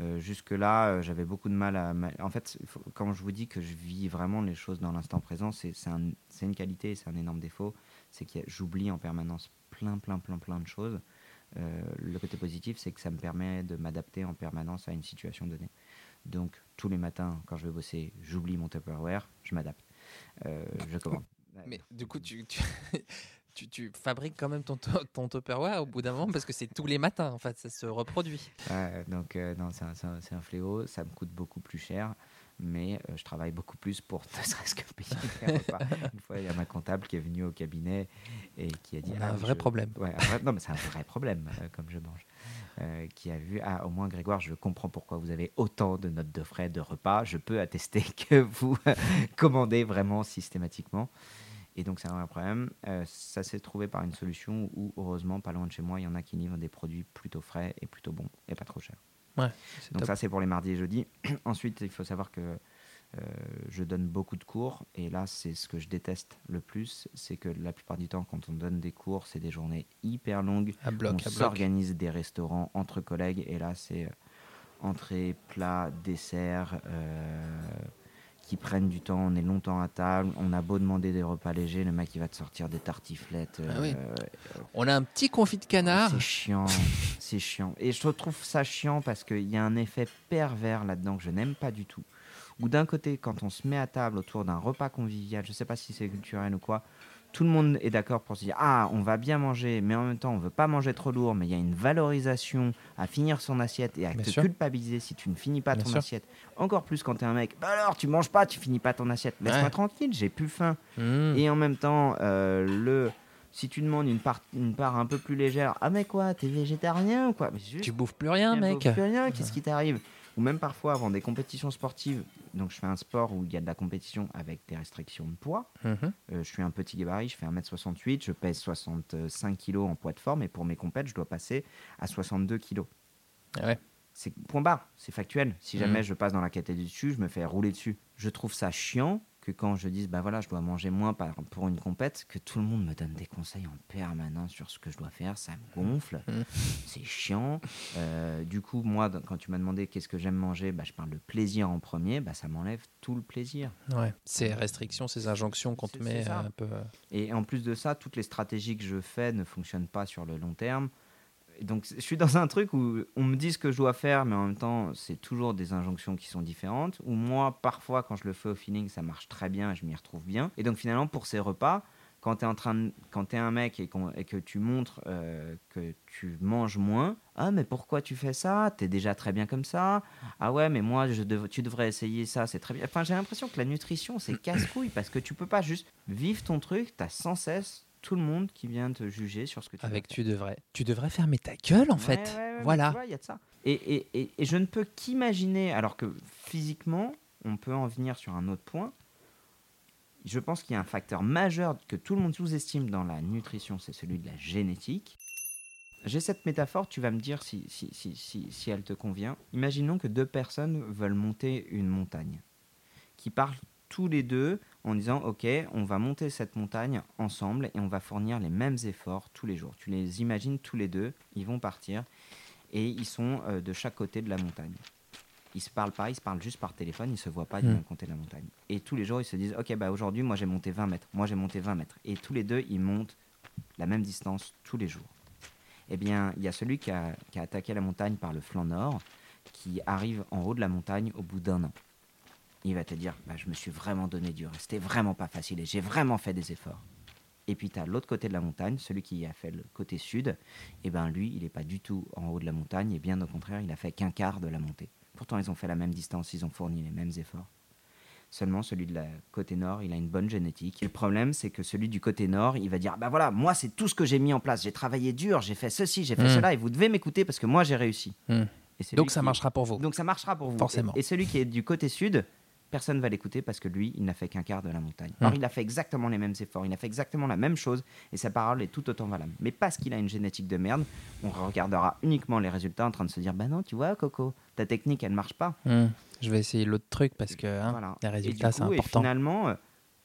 Euh, Jusque-là, euh, j'avais beaucoup de mal à. En fait, faut- quand je vous dis que je vis vraiment les choses dans l'instant présent, c'est c'est un- c'est une qualité et c'est un énorme défaut. C'est que j'oublie en permanence plein, plein, plein, plein de choses. Euh, le côté positif, c'est que ça me permet de m'adapter en permanence à une situation donnée. Donc, tous les matins, quand je vais bosser, j'oublie mon Tupperware, je m'adapte. Euh, je commande. Mais du coup, tu, tu, tu, tu fabriques quand même ton, to- ton Tupperware au bout d'un moment parce que c'est tous les matins, en fait, ça se reproduit. Ouais, donc, euh, non, c'est un, un- fléau. Ça me coûte beaucoup plus cher, mais euh, je travaille beaucoup plus pour ne serait-ce que payer les repas. Une fois, il y a ma comptable qui est venue au cabinet et qui a dit On a Ah, un vrai je- problème. Ouais, un vrai- non, mais c'est un vrai problème, euh, comme je mange. Euh, qui a vu Ah, au moins, Grégoire, je comprends pourquoi vous avez autant de notes de frais de repas. Je peux attester que vous commandez vraiment systématiquement. Et donc, c'est un vrai problème. Euh, ça s'est trouvé par une solution où, heureusement, pas loin de chez moi, il y en a qui livrent des produits plutôt frais et plutôt bons et pas trop chers. Ouais, Donc top. ça, c'est pour les mardis et jeudis. Ensuite, il faut savoir que euh, je donne beaucoup de cours. Et là, c'est ce que je déteste le plus. C'est que la plupart du temps, quand on donne des cours, c'est des journées hyper longues. à bloc, on à bloc. s'organise des restaurants entre collègues. Et là, c'est euh, entrée, plat, dessert. euh, qui prennent du temps, on est longtemps à table, on a beau demander des repas légers, le mec il va te sortir des tartiflettes. Ah oui. euh, On a un petit confit de canard. c'est chiant, c'est chiant. Et je trouve ça chiant parce qu'il y a un effet pervers là-dedans que je n'aime pas du tout. Où d'un côté, quand on se met à table autour d'un repas convivial, je sais pas si c'est culturel ou quoi, tout le monde est d'accord pour se dire ah on va bien manger, mais en même temps on veut pas manger trop lourd, mais il y a une valorisation à finir son assiette et à Bien te sûr. culpabiliser si tu ne finis pas Bien ton sûr. assiette. Encore plus quand tu es un mec, bah alors tu manges pas, tu finis pas ton assiette, laisse-moi Ouais. tranquille, j'ai plus faim. Mmh. Et en même temps, euh, le si tu demandes une part, une part un peu plus légère, ah mais quoi, t'es végétarien ou quoi? Mais juste, Tu bouffes plus rien, mec. bouffe plus rien, qu'est-ce qui t'arrive? Ou même parfois avant des compétitions sportives, donc je fais un sport où il y a de la compétition avec des restrictions de poids. Mhm. Euh, je suis un petit gabarit, je fais 1m68, je pèse 65 kg en poids de forme et pour mes compètes, je dois passer à 62 kg. Ah ouais. C'est point barre, c'est factuel. Si Mhm. jamais je passe dans la catégorie dessus, je me fais rouler dessus. Je trouve ça chiant que quand je dise bah voilà, je dois manger moins pour une compète, que tout le monde me donne des conseils en permanence sur ce que je dois faire, ça me gonfle, Mhm. c'est chiant. Euh, du coup, moi, quand tu m'as demandé qu'est-ce que j'aime manger, bah, je parle de plaisir en premier, bah, ça m'enlève tout le plaisir. Ouais. Ces restrictions, ces injonctions qu'on te met un peu. euh, Et en plus de ça, toutes les stratégies que je fais ne fonctionnent pas sur le long terme. Donc, je suis dans un truc où on me dit ce que je dois faire, mais en même temps, c'est toujours des injonctions qui sont différentes. Ou moi, parfois, quand je le fais au feeling, ça marche très bien et je m'y retrouve bien. Et donc, finalement, pour ces repas, quand tu es, en train de- quand t'es un mec et, que tu montres euh, que tu manges moins, ah, mais pourquoi tu fais ça? T'es déjà très bien comme ça. Ah ouais, mais moi, je dev- tu devrais essayer ça, c'est très bien. Enfin, j'ai l'impression que la nutrition, c'est casse-couille parce que tu peux pas juste vivre ton truc, tu as sans cesse tout le monde qui vient te juger sur ce que tu Avec tu devrais. Tu devrais fermer ta gueule, en Ouais, fait. ouais, ouais, mais voilà. il y a de ça. Et, et- et- et je ne peux qu'imaginer, alors que physiquement, on peut en venir sur un autre point. Je pense qu'il y a un facteur majeur que tout le monde sous-estime dans la nutrition, c'est celui de la génétique. J'ai cette métaphore, tu vas me dire si, si, si, si, si elle te convient. Imaginons que deux personnes veulent monter une montagne, qui parlent tous les deux en disant Ok, on va monter cette montagne ensemble et on va fournir les mêmes efforts tous les jours. Tu les imagines tous les deux, ils vont partir et ils sont euh, de chaque côté de la montagne. Ils se parlent pas, ils se parlent juste par téléphone, ils se voient pas du Mm. même côté de la montagne. Et tous les jours, ils se disent Ok, bah aujourd'hui, moi j'ai monté 20 mètres, moi j'ai monté 20 mètres. Et tous les deux, ils montent la même distance tous les jours. Eh bien, il y a celui qui a, qui a attaqué la montagne par le flanc nord, qui arrive en haut de la montagne au bout d'un an. Il va te dire, bah, je me suis vraiment donné dur, c'était vraiment pas facile et j'ai vraiment fait des efforts. Et puis tu as l'autre côté de la montagne, celui qui a fait le côté sud, et ben lui, il n'est pas du tout en haut de la montagne, et bien au contraire, il a fait qu'un quart de la montée. Pourtant, ils ont fait la même distance, ils ont fourni les mêmes efforts. Seulement, celui de la côté nord, il a une bonne génétique. Et le problème, c'est que celui du côté nord, il va dire Bah voilà, moi, c'est tout ce que j'ai mis en place. J'ai travaillé dur, j'ai fait ceci, j'ai fait Mm. cela, et vous devez m'écouter parce que moi, j'ai réussi. Mm. Et celui Donc ça qui- marchera pour vous. Donc ça marchera pour vous. Forcément. Et, et celui qui est du côté sud, personne va l'écouter parce que lui, il n'a fait qu'un quart de la montagne. Mm. Alors il a fait exactement les mêmes efforts, il a fait exactement la même chose, et sa parole est tout autant valable. Mais parce qu'il a une génétique de merde, on regardera uniquement les résultats en train de se dire Bah non, tu vois, Coco, ta technique, elle marche pas. Hmm. Je vais essayer l'autre truc parce que hein, Voilà. les résultats, c'est coup, et important. finalement, euh,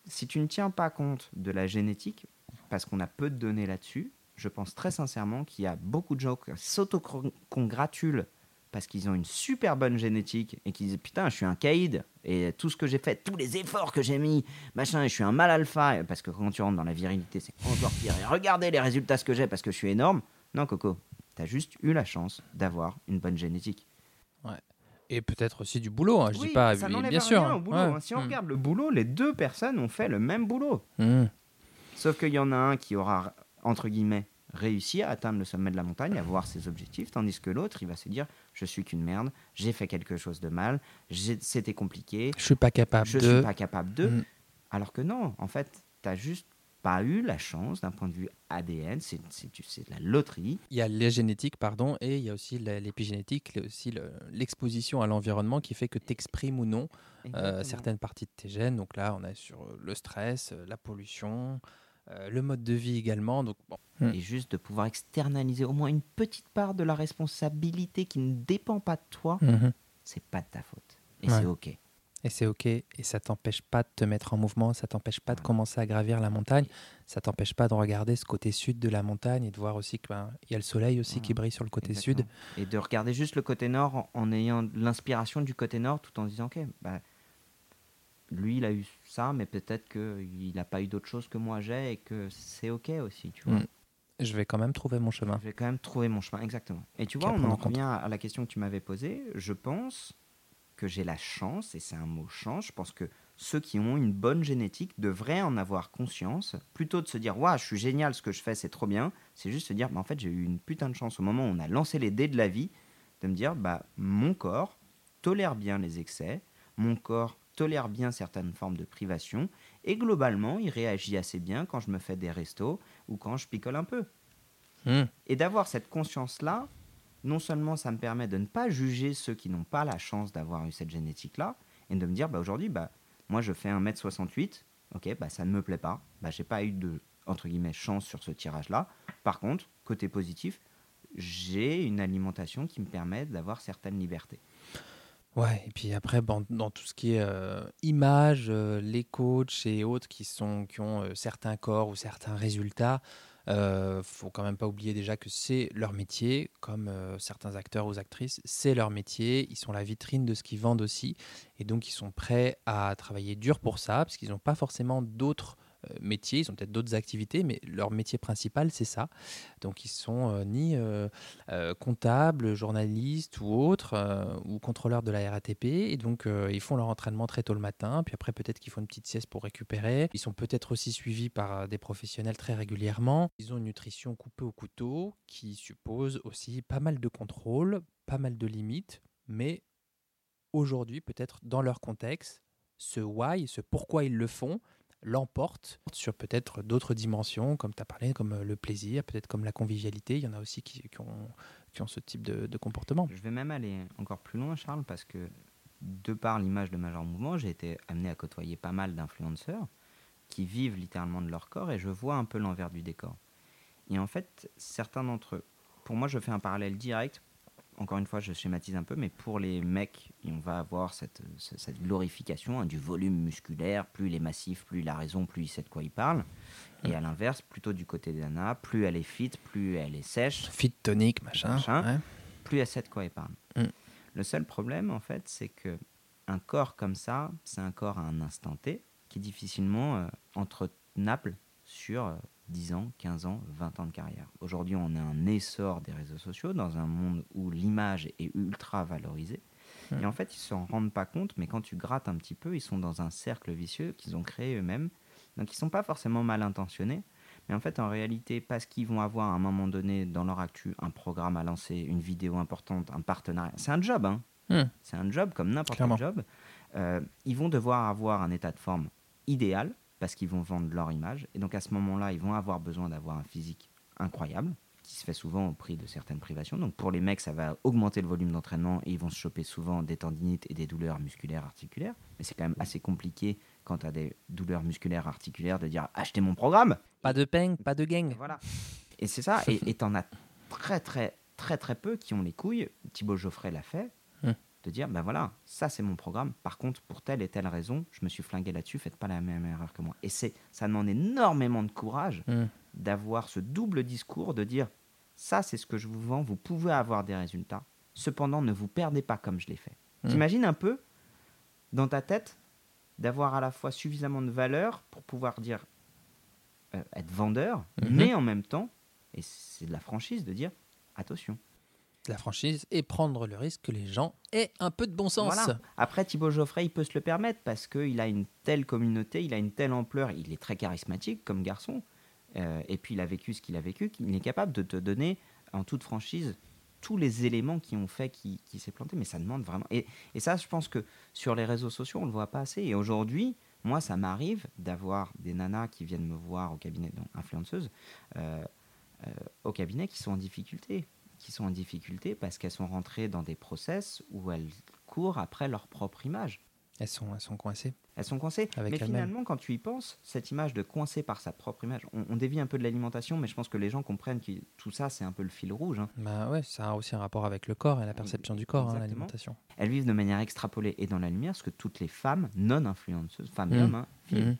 si tu ne tiens pas compte de la génétique, parce qu'on a peu de données là-dessus, je pense très sincèrement qu'il y a beaucoup de gens qui s'autocongratulent parce qu'ils ont une super bonne génétique et qui disent putain je suis un caïd et tout ce que j'ai fait, tous les efforts que j'ai mis, machin, et je suis un mal alpha parce que quand tu rentres dans la virilité c'est encore pire. Et regardez les résultats ce que j'ai parce que je suis énorme. Non Coco, t'as juste eu la chance d'avoir une bonne génétique. Et peut-être aussi du boulot. hein, Je Oui, dis pas, ça bien sûr. rien au boulot. Ouais. hein. Si on Hmm. regarde le boulot, les deux personnes ont fait le même boulot. Hmm. Sauf qu'il y en a un qui aura, entre guillemets, réussi à atteindre le sommet de la montagne, à voir ses objectifs, tandis que l'autre, il va se dire Je suis qu'une merde, j'ai fait quelque chose de mal, c'était compliqué, Je suis pas capable je de. suis pas capable de. Mm. Alors que non, en fait, t'as juste pas eu la chance d'un point de vue ADN, c'est de la loterie. Il y a les génétiques, pardon, et il y a aussi l'épigénétique, aussi le- l'exposition à l'environnement qui fait que tu exprimes ou non euh, certaines parties de tes gènes. Donc là, on est sur euh, le stress, euh, la pollution, euh, le mode de vie également. Donc bon. Et juste de pouvoir externaliser au moins une petite part de la responsabilité qui ne dépend pas de toi, Mhm. c'est pas de ta faute. Et Ouais. c'est OK. Et c'est OK, et ça t'empêche pas de te mettre en mouvement, ça t'empêche pas de commencer à gravir la montagne, ça t'empêche pas de regarder ce côté sud de la montagne et de voir aussi qu'il y a le soleil aussi qui brille sur le côté sud. Et de regarder juste le côté nord en, en ayant l'inspiration du côté nord tout en disant, ok, bah, lui il a eu ça, mais peut-être qu'il n'a pas eu d'autre chose que moi j'ai et que c'est ok aussi, tu vois. Mm. Je vais quand même trouver mon chemin. Je vais quand même trouver mon chemin, exactement. Et tu vois, on en revient à la question que tu m'avais posée. Je pense que j'ai la chance, et c'est un mot chance, je pense que ceux qui ont une bonne génétique devraient en avoir conscience, plutôt de se dire, waouh, je suis génial, ce que je fais, c'est trop bien. C'est juste se dire, bah, en fait, j'ai eu une putain de chance au moment où on a lancé les dés de la vie, de me dire, bah, mon corps tolère bien les excès, mon corps tolère bien certaines formes de privation, et globalement, il réagit assez bien quand je me fais des restos ou quand je picole un peu. Hmm. Et d'avoir cette conscience-là, non seulement ça me permet de ne pas juger ceux qui n'ont pas la chance d'avoir eu cette génétique-là, et de me dire, bah, aujourd'hui, bah, moi je fais 1m68, ok, bah, ça ne me plaît pas, bah, j'ai pas eu de, entre guillemets, chance sur ce tirage-là. Par contre, côté positif, j'ai une alimentation qui me permet d'avoir certaines libertés. Ouais, et puis après, bon, dans tout ce qui est euh, image, euh, les coachs et autres qui, sont, qui ont euh, certains corps ou certains résultats, euh, faut quand même pas oublier déjà que c'est leur métier, comme euh, certains acteurs ou actrices, c'est leur métier, ils sont la vitrine de ce qu'ils vendent aussi, et donc ils sont prêts à travailler dur pour ça, parce qu'ils n'ont pas forcément d'autres euh, métiers, ils ont peut-être d'autres activités, mais leur métier principal, c'est ça. Donc ils sont euh, ni euh, comptables, journalistes ou autres, ou contrôleurs de la RATP. Et donc, ils font leur entraînement très tôt le matin, puis après, peut-être qu'ils font une petite sieste pour récupérer. Ils sont peut-être aussi suivis par des professionnels très régulièrement. Ils ont une nutrition coupée au couteau, qui suppose aussi pas mal de contrôle, pas mal de limites, mais aujourd'hui, peut-être dans leur contexte, ce why, ce pourquoi ils le font, l'emporte sur peut-être d'autres dimensions, comme tu as parlé, comme euh, le plaisir, peut-être comme la convivialité. Il y en a aussi qui, ont, qui ont ce type de, de comportement. Je vais même aller encore plus loin, Charles, parce que de par l'image de Major Mouvement, j'ai été amené à côtoyer pas mal d'influenceurs qui vivent littéralement de leur corps et je vois un peu l'envers du décor. Et en fait, certains d'entre eux, pour moi, je fais un parallèle direct. Encore une fois, je schématise un peu, mais pour les mecs, on va avoir cette, ce- cette glorification hein, du volume musculaire. Plus il est massif, plus il a raison, plus il sait de quoi il parle. Et à l'inverse, plutôt du côté d'Anna, plus elle est fit, plus elle est sèche, Fit tonique, machin. Machin. ouais. plus elle sait de quoi elle parle. Mm. Le seul problème, en fait, c'est que un corps comme ça, c'est un corps à un instant T qui est difficilement euh, entretenable sur euh, 10 ans, 15 ans, 20 ans de carrière. Aujourd'hui, on a un essor des réseaux sociaux dans un monde où l'image est ultra valorisée. Et en fait, ils s'en rendent pas compte, mais quand tu grattes un petit peu, ils sont dans un cercle vicieux qu'ils ont créé eux-mêmes. Donc, ils sont pas forcément mal intentionnés. Mais en fait, en réalité, parce qu'ils vont avoir à un moment donné dans leur actu un programme à lancer, une vidéo importante, un partenariat, c'est un job, hein. Hmm. C'est un job comme n'importe quel job. euh, ils vont devoir avoir un état de forme idéal parce qu'ils vont vendre leur image. Et donc à ce moment-là, ils vont avoir besoin d'avoir un physique incroyable qui se fait souvent au prix de certaines privations. Donc pour les mecs, ça va augmenter le volume d'entraînement et ils vont se choper souvent des tendinites et des douleurs musculaires articulaires. Mais c'est quand même assez compliqué quand tu as des douleurs musculaires articulaires de dire achetez mon programme. Pas de peng, pas de gang. Voilà. Et c'est ça. Et tu en as très très très très peu qui ont les couilles. Thibaut Geoffrey l'a fait. Hmm. De dire, ben voilà, ça c'est mon programme. Par contre, pour telle et telle raison, je me suis flingué là-dessus, faites pas la même erreur que moi. Et c'est, ça demande énormément de courage Hmm. d'avoir ce double discours de dire ça c'est ce que je vous vends, vous pouvez avoir des résultats. Cependant, ne vous perdez pas comme je l'ai fait. Mm. T'imagines un peu dans ta tête d'avoir à la fois suffisamment de valeur pour pouvoir dire euh, être vendeur, Mhm. mais en même temps, et c'est de la franchise de dire attention. La franchise et prendre le risque que les gens aient un peu de bon sens. Voilà. Après, Thibaut Geoffrey, il peut se le permettre parce qu'il a une telle communauté, il a une telle ampleur, il est très charismatique comme garçon. euh, et puis, il a vécu ce qu'il a vécu, qu'il est capable de te donner en toute franchise tous les éléments qui ont fait qu'il s'est planté. Mais ça demande vraiment. Et, ça, je pense que sur les réseaux sociaux, on le voit pas assez. Et aujourd'hui, moi, ça m'arrive d'avoir des nanas qui viennent me voir au cabinet, donc influenceuses, euh, euh, au cabinet qui sont en difficulté qui sont en difficulté parce qu'elles sont rentrées dans des process où elles courent après leur propre image. Elles sont, elles sont coincées. Elles sont coincées. Avec mais finalement, quand tu y penses, cette image de coincée par sa propre image, on, on dévie un peu de l'alimentation, mais je pense que les gens comprennent que tout ça, c'est un peu le fil rouge. hein. Bah ouais, ça a aussi un rapport avec le corps et la perception du corps, hein, l'alimentation. Elles vivent de manière extrapolée et dans la lumière, ce que toutes les femmes non influenceuses, femmes et Mm. hommes, hein, vivent. Mhm.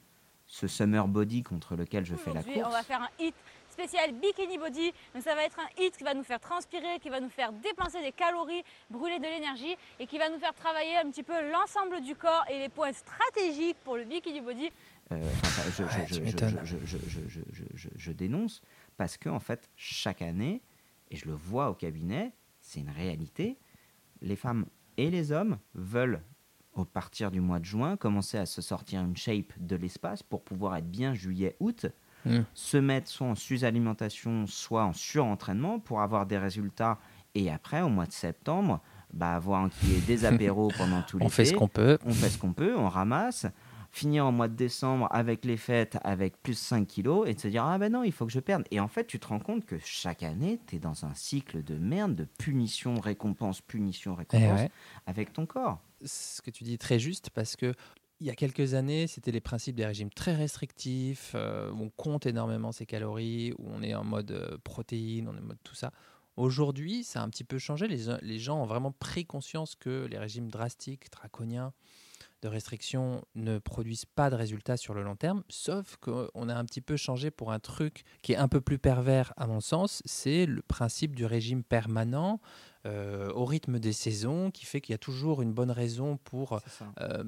Ce summer body contre lequel je fais la course. on va faire un hit spécial bikini body. Donc ça va être un hit qui va nous faire transpirer, qui va nous faire dépenser des calories, brûler de l'énergie et qui va nous faire travailler un petit peu l'ensemble du corps et les points stratégiques pour le bikini body. Euh, enfin, je- je dénonce parce que en fait chaque année et je le vois au cabinet c'est une réalité les femmes et les hommes veulent au partir du mois de juin commencer à se sortir une shape de l'espace pour pouvoir être bien juillet août Mm. se mettre soit en sous-alimentation soit en surentraînement pour avoir des résultats et après au mois de septembre bah, avoir qu'il y ait des apéros pendant tout l'été On fait ce qu'on peut. on fait ce qu'on peut, on ramasse, finir en mois de décembre avec les fêtes avec plus 5 kilos et de se dire ah ben non, il faut que je perde. Et en fait, tu te rends compte que chaque année, tu es dans un cycle de merde, de punition, récompense, punition, Eh récompense ouais. avec ton corps. ce que tu dis est très juste parce que il y a quelques années, c'était les principes des régimes très restrictifs, euh, où on compte énormément ses calories, où on est en mode euh, protéines, on est en mode tout ça. Aujourd'hui, ça a un petit peu changé. Les, les gens ont vraiment pris conscience que les régimes drastiques, draconiens, de restriction ne produisent pas de résultats sur le long terme, sauf qu'on a un petit peu changé pour un truc qui est un peu plus pervers à mon sens, c'est le principe du régime permanent euh, au rythme des saisons, qui fait qu'il y a toujours une bonne raison pour euh,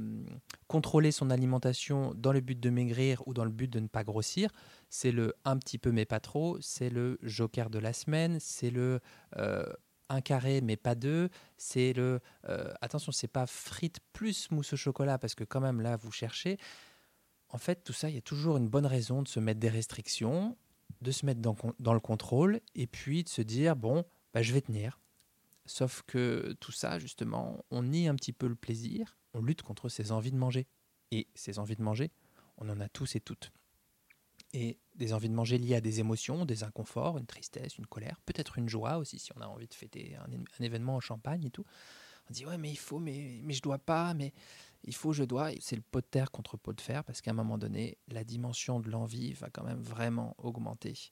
contrôler son alimentation dans le but de maigrir ou dans le but de ne pas grossir. C'est le un petit peu mais pas trop, c'est le joker de la semaine, c'est le euh, un carré mais pas deux, c'est le euh, attention c'est pas frites plus mousse au chocolat parce que quand même là vous cherchez. En fait tout ça il y a toujours une bonne raison de se mettre des restrictions, de se mettre dans, le contrôle et puis de se dire bon bah, je vais tenir. Sauf que tout ça, justement, on nie un petit peu le plaisir, on lutte contre ses envies de manger. Et ces envies de manger, on en a tous et toutes. Et des envies de manger liées à des émotions, des inconforts, une tristesse, une colère, peut-être une joie aussi, si on a envie de fêter un, événement en champagne et tout. On dit, ouais, mais il faut, mais, mais je dois pas, mais il faut, je dois. C'est le pot de terre contre pot de fer, parce qu'à un moment donné, la dimension de l'envie va quand même vraiment augmenter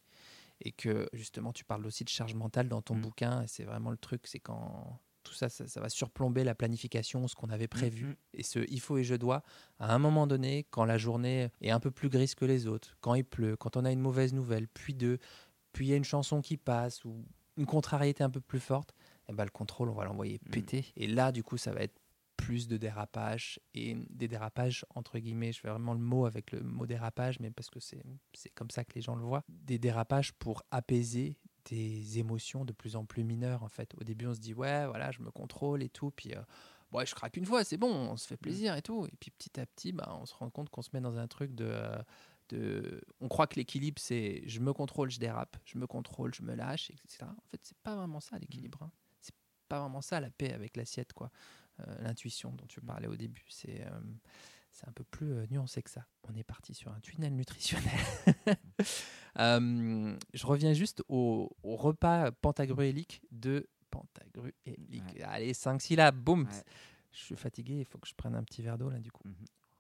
et que justement tu parles aussi de charge mentale dans ton Mm. bouquin et c'est vraiment le truc c'est quand tout ça, ça ça va surplomber la planification ce qu'on avait prévu Mhm. et ce il faut et je dois à un moment donné quand la journée est un peu plus grise que les autres quand il pleut quand on a une mauvaise nouvelle puis deux puis il y a une chanson qui passe ou une contrariété un peu plus forte eh ben, le contrôle on va l'envoyer Mm. péter et là du coup ça va être plus de dérapages et des dérapages entre guillemets je fais vraiment le mot avec le mot dérapage mais parce que c'est comme ça que les gens le voient des dérapages pour apaiser des émotions de plus en plus mineures en fait au début on se dit ouais voilà je me contrôle et tout puis euh, ouais, je craque une fois c'est bon on se fait plaisir et tout et puis petit à petit bah, on se rend compte qu'on se met dans un truc de euh, de, on croit que l'équilibre c'est je me contrôle, je dérape, je me contrôle, je me lâche, etc. En fait, c'est pas vraiment ça l'équilibre. hein. C'est pas vraiment ça la paix avec l'assiette, quoi. euh, l'intuition dont tu parlais au début. C'est euh, c'est un peu plus euh, nuancé que ça. On est parti sur un tunnel nutritionnel. Euh, je reviens juste au, au repas pentagruélique de pentagruélique. Ouais. Allez, cinq syllabes, boum. Ouais. Je suis fatigué, il faut que je prenne un petit verre d'eau là du coup. Mhm.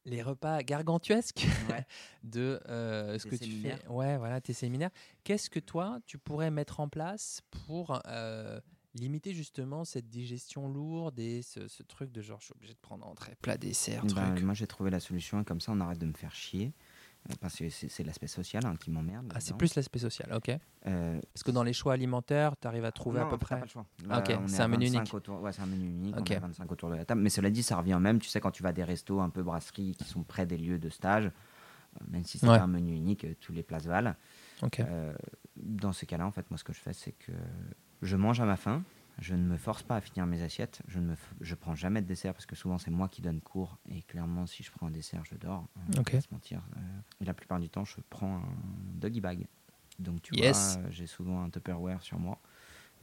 Les repas gargantuesques Ouais. de euh, ce Des que tu fais. Ouais, voilà, tes séminaires. Qu'est-ce que toi, tu pourrais mettre en place pour limiter justement cette digestion lourde et ce, ce truc de genre, je suis obligé de prendre entrée, plat, dessert, Bah, truc. moi, j'ai trouvé la solution et comme ça, on arrête de me faire chier. Euh, Parce que c'est l'aspect social hein, qui m'emmerde. Ah, c'est plus l'aspect social, ok. Euh, Parce que dans les choix alimentaires, tu arrives à trouver non, à peu près. pas le choix. Ok, Là, est c'est un menu 25 unique. Autour... Ouais, c'est un menu unique. Ok. On est à 25 autour de la table. Mais cela dit, ça revient même. Tu sais, quand tu vas à des restos un peu brasseries qui sont près des lieux de stage, euh, même si c'est Ouais. un menu unique, tous les places valent. Ok. Euh, dans ces cas-là, en fait, moi, ce que je fais, c'est que je mange à ma faim. Je ne me force pas à finir mes assiettes. Je ne me f- je prends jamais de dessert parce que souvent c'est moi qui donne cours et clairement si je prends un dessert, je dors. Pas se mentir. Euh, et la plupart du temps, je prends un doggy bag. Donc tu Yes. vois, euh, j'ai souvent un Tupperware sur moi.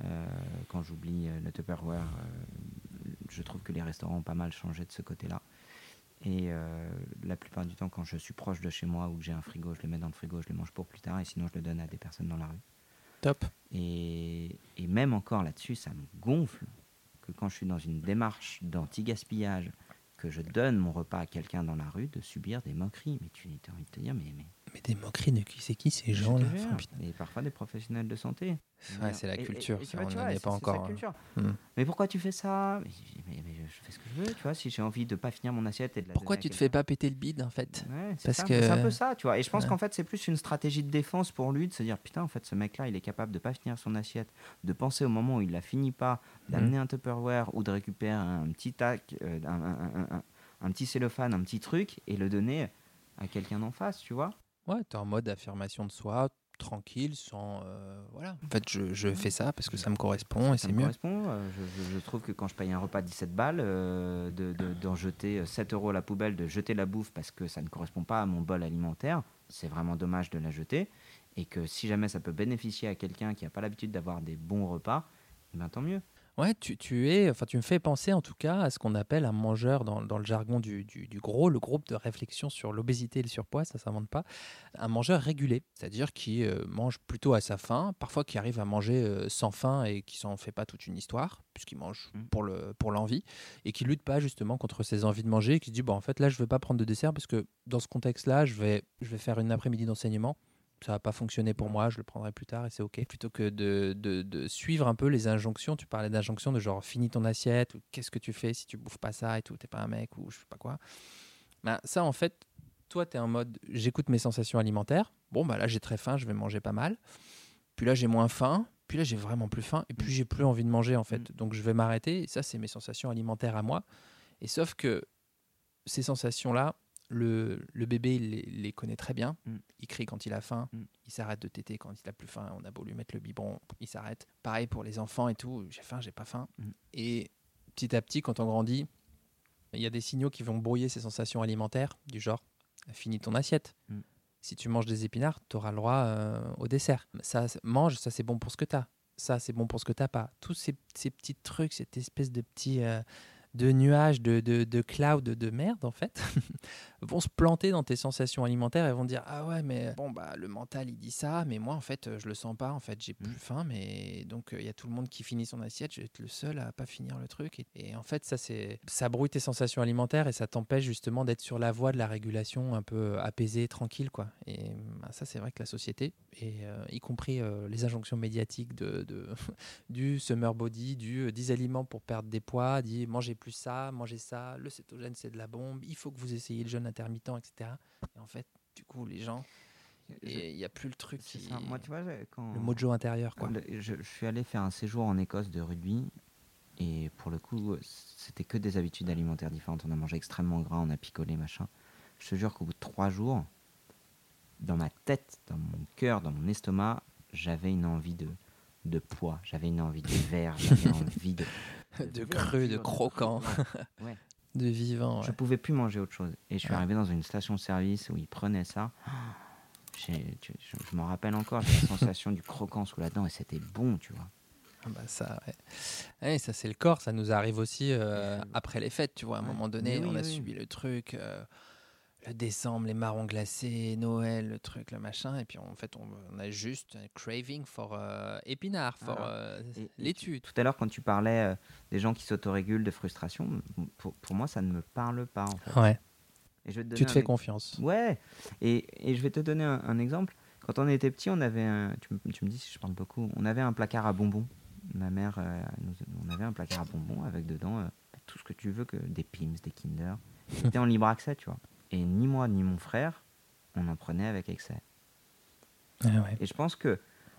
Euh, quand j'oublie le Tupperware, je trouve que les restaurants ont pas mal changé de ce côté-là. Et la plupart du temps, quand je suis proche de chez moi ou que j'ai un frigo, je le mets dans le frigo, je le mange pour plus tard, et sinon je le donne à des personnes dans la rue. Top. Et, et même encore là-dessus, ça me gonfle que quand je suis dans une démarche d'anti-gaspillage, que je donne mon repas à quelqu'un dans la rue, de subir des moqueries. Mais tu as envie de te dire, mais, mais Mais des moqueries de qui c'est qui ces gens-là? Et parfois des professionnels de santé. Ouais, c'est la Et- et- culture, et ça, vois, on n'en est pas encore, hein. Hmm. Mais pourquoi tu fais ça? Mais, mais- mais je fais ce que je veux, tu vois. Si j'ai envie de pas finir mon assiette et de la Pourquoi tu te fais pas péter le bide en fait Ouais, Parce ça, que- c'est un peu ça, tu vois. Et je pense Ouais. qu'en fait, c'est plus une stratégie de défense pour lui de se dire putain, en fait, ce mec-là, il est capable de pas finir son assiette, de penser au moment où il la finit pas, d'amener Mhm. un Tupperware ou de récupérer un petit tac, euh, un, un- un- un- un petit cellophane, un petit truc et le donner à quelqu'un d'en face, tu vois. Ouais, t'es en mode affirmation de soi, tranquille, sans. euh, voilà. En fait, je, je fais ça parce que ça me correspond et Ça c'est me mieux. correspond. euh, je, trouve que quand je paye un repas 17 balles, euh, de- de- d'en jeter 7 euros à la poubelle, de jeter la bouffe parce que ça ne correspond pas à mon bol alimentaire, c'est vraiment dommage de la jeter. Et que si jamais ça peut bénéficier à quelqu'un qui n'a pas l'habitude d'avoir des bons repas, eh ben, tant mieux. Ouais, tu, tu es, enfin, tu me fais penser en tout cas à ce qu'on appelle un mangeur dans, dans le jargon du, du, du gros, le groupe de réflexion sur l'obésité et le surpoids, ça ne s'invente pas. Un mangeur régulé, c'est-à-dire qui euh, mange plutôt à sa faim, parfois qui arrive à manger euh, sans faim et qui s'en fait pas toute une histoire, puisqu'il mange Mm. pour le pour l'envie, et qui lutte pas justement contre ses envies de manger, et qui se dit, bon, en fait, là, je vais pas prendre de dessert parce que dans ce contexte-là, je vais, je vais faire une après-midi d'enseignement ça va pas fonctionner pour moi, je le prendrai plus tard et c'est ok. Plutôt que de, de- de suivre un peu les injonctions, tu parlais d'injonctions de genre finis ton assiette ou qu'est-ce que tu fais si tu bouffes pas ça et tout, t'es pas un mec ou je sais pas quoi. Ben, ça en fait, toi tu es en mode j'écoute mes sensations alimentaires, bon bah là j'ai très faim, je vais manger pas mal. Puis là j'ai moins faim, puis là j'ai vraiment plus faim et puis j'ai plus envie de manger en fait. Donc je vais m'arrêter et ça c'est mes sensations alimentaires à moi. Et sauf que ces sensations-là, le, le bébé il les, les connaît très bien. Mm. Il crie quand il a faim, Mm. il s'arrête de téter quand il a plus faim. On a beau lui mettre le biberon, il s'arrête. Pareil pour les enfants et tout. J'ai faim, j'ai pas faim. Mm. Et petit à petit, quand on grandit, il y a des signaux qui vont brouiller ces sensations alimentaires, du genre finis ton assiette. Si tu manges des épinards, tu auras le droit euh, au dessert. Ça, mange, ça c'est bon pour ce que tu as. Ça, c'est bon pour ce que tu pas. Tous ces, ces petits trucs, cette espèce de petit euh, de nuages, de, de, de cloud de merde, en fait, vont se planter dans tes sensations alimentaires et vont dire Ah ouais, mais bon, bah le mental il dit ça, mais moi en fait, euh, je le sens pas. En fait, j'ai plus Mm. faim, mais donc euh, il y a tout le monde qui finit son assiette, je vais être le seul à pas finir le truc. Et, et en fait, ça, c'est ça brouille tes sensations alimentaires et ça t'empêche justement d'être sur la voie de la régulation un peu apaisée, tranquille, quoi. Et bah, ça, c'est vrai que la société, et euh, y compris euh, les injonctions médiatiques de, de du summer body, du euh, 10 aliments pour perdre des poids, dit mangez plus ça, mangez ça, le cétogène c'est de la bombe, il faut que vous essayiez le jeûne intermittent, etc. Et en fait, du coup, les gens, il n'y a plus le truc qui. ça. Moi, tu vois, j'ai- quand, le mojo intérieur, quoi. Je, je suis allé faire un séjour en Écosse de rugby et pour le coup, c'était que des habitudes alimentaires différentes. On a mangé extrêmement gras, on a picolé, machin. Je te jure qu'au bout de trois jours, dans ma tête, dans mon cœur, dans mon estomac, j'avais une envie de, de poids, j'avais une envie de verre, j'avais envie de. De cru, de croquant, Ouais. De vivant. Je ouais. pouvais plus manger autre chose. Et je suis Ouais. arrivé dans une station-service où ils prenaient ça. Je, je m'en rappelle encore, j'ai la sensation du croquant sous la dent et c'était bon, tu vois. Ah bah ça, ouais. Ça c'est le corps, ça nous arrive aussi euh, après les fêtes, tu vois. À un moment donné, oui, on a oui. subi le truc, euh, le décembre, les marrons glacés, Noël, le truc, le machin, et puis en fait, on, on a juste un craving for euh, épinards, for euh, laitue. Tout à l'heure, quand tu parlais euh, des gens qui s'autorégulent de frustration, pour, pour moi, ça ne me parle pas. En fait. Ouais, Et je vais te tu te fais ex- confiance. Ouais, et, et je vais te donner un, un exemple. Quand on était petit, on avait un. Tu, me- tu me dis si je parle beaucoup. On avait un placard à bonbons. Ma mère, euh, nous- on avait un placard à bonbons avec dedans euh, tout ce que tu veux, que des Pims, des Kinder. C'était en libre accès, tu vois. Et ni moi ni mon frère, on en prenait avec excès. Ah ouais. Et je pense que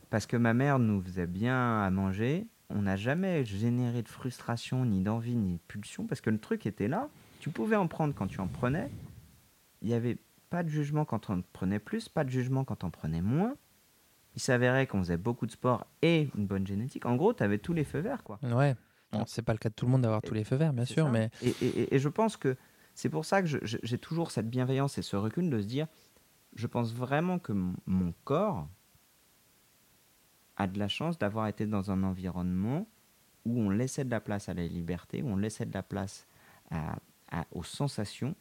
parce que ma mère nous faisait bien à manger, on n'a jamais généré de frustration, ni d'envie, ni de pulsion, parce que le truc était là. Tu pouvais en prendre quand tu en prenais. Il n'y avait pas de jugement quand on en prenait plus, pas de jugement quand on prenait moins. Il s'avérait qu'on faisait beaucoup de sport et une bonne génétique. En gros, tu avais tous les feux verts, quoi. Ouais. Bon, c'est pas le cas de tout le monde d'avoir tous les feux verts, bien sûr, ça. mais Et, et- et- et je pense que c'est pour ça que j'ai toujours cette bienveillance et ce recul de se dire, je pense vraiment que mon corps a de la chance d'avoir été dans un environnement où on laissait de la place à la liberté, où on laissait de la place aux sensations,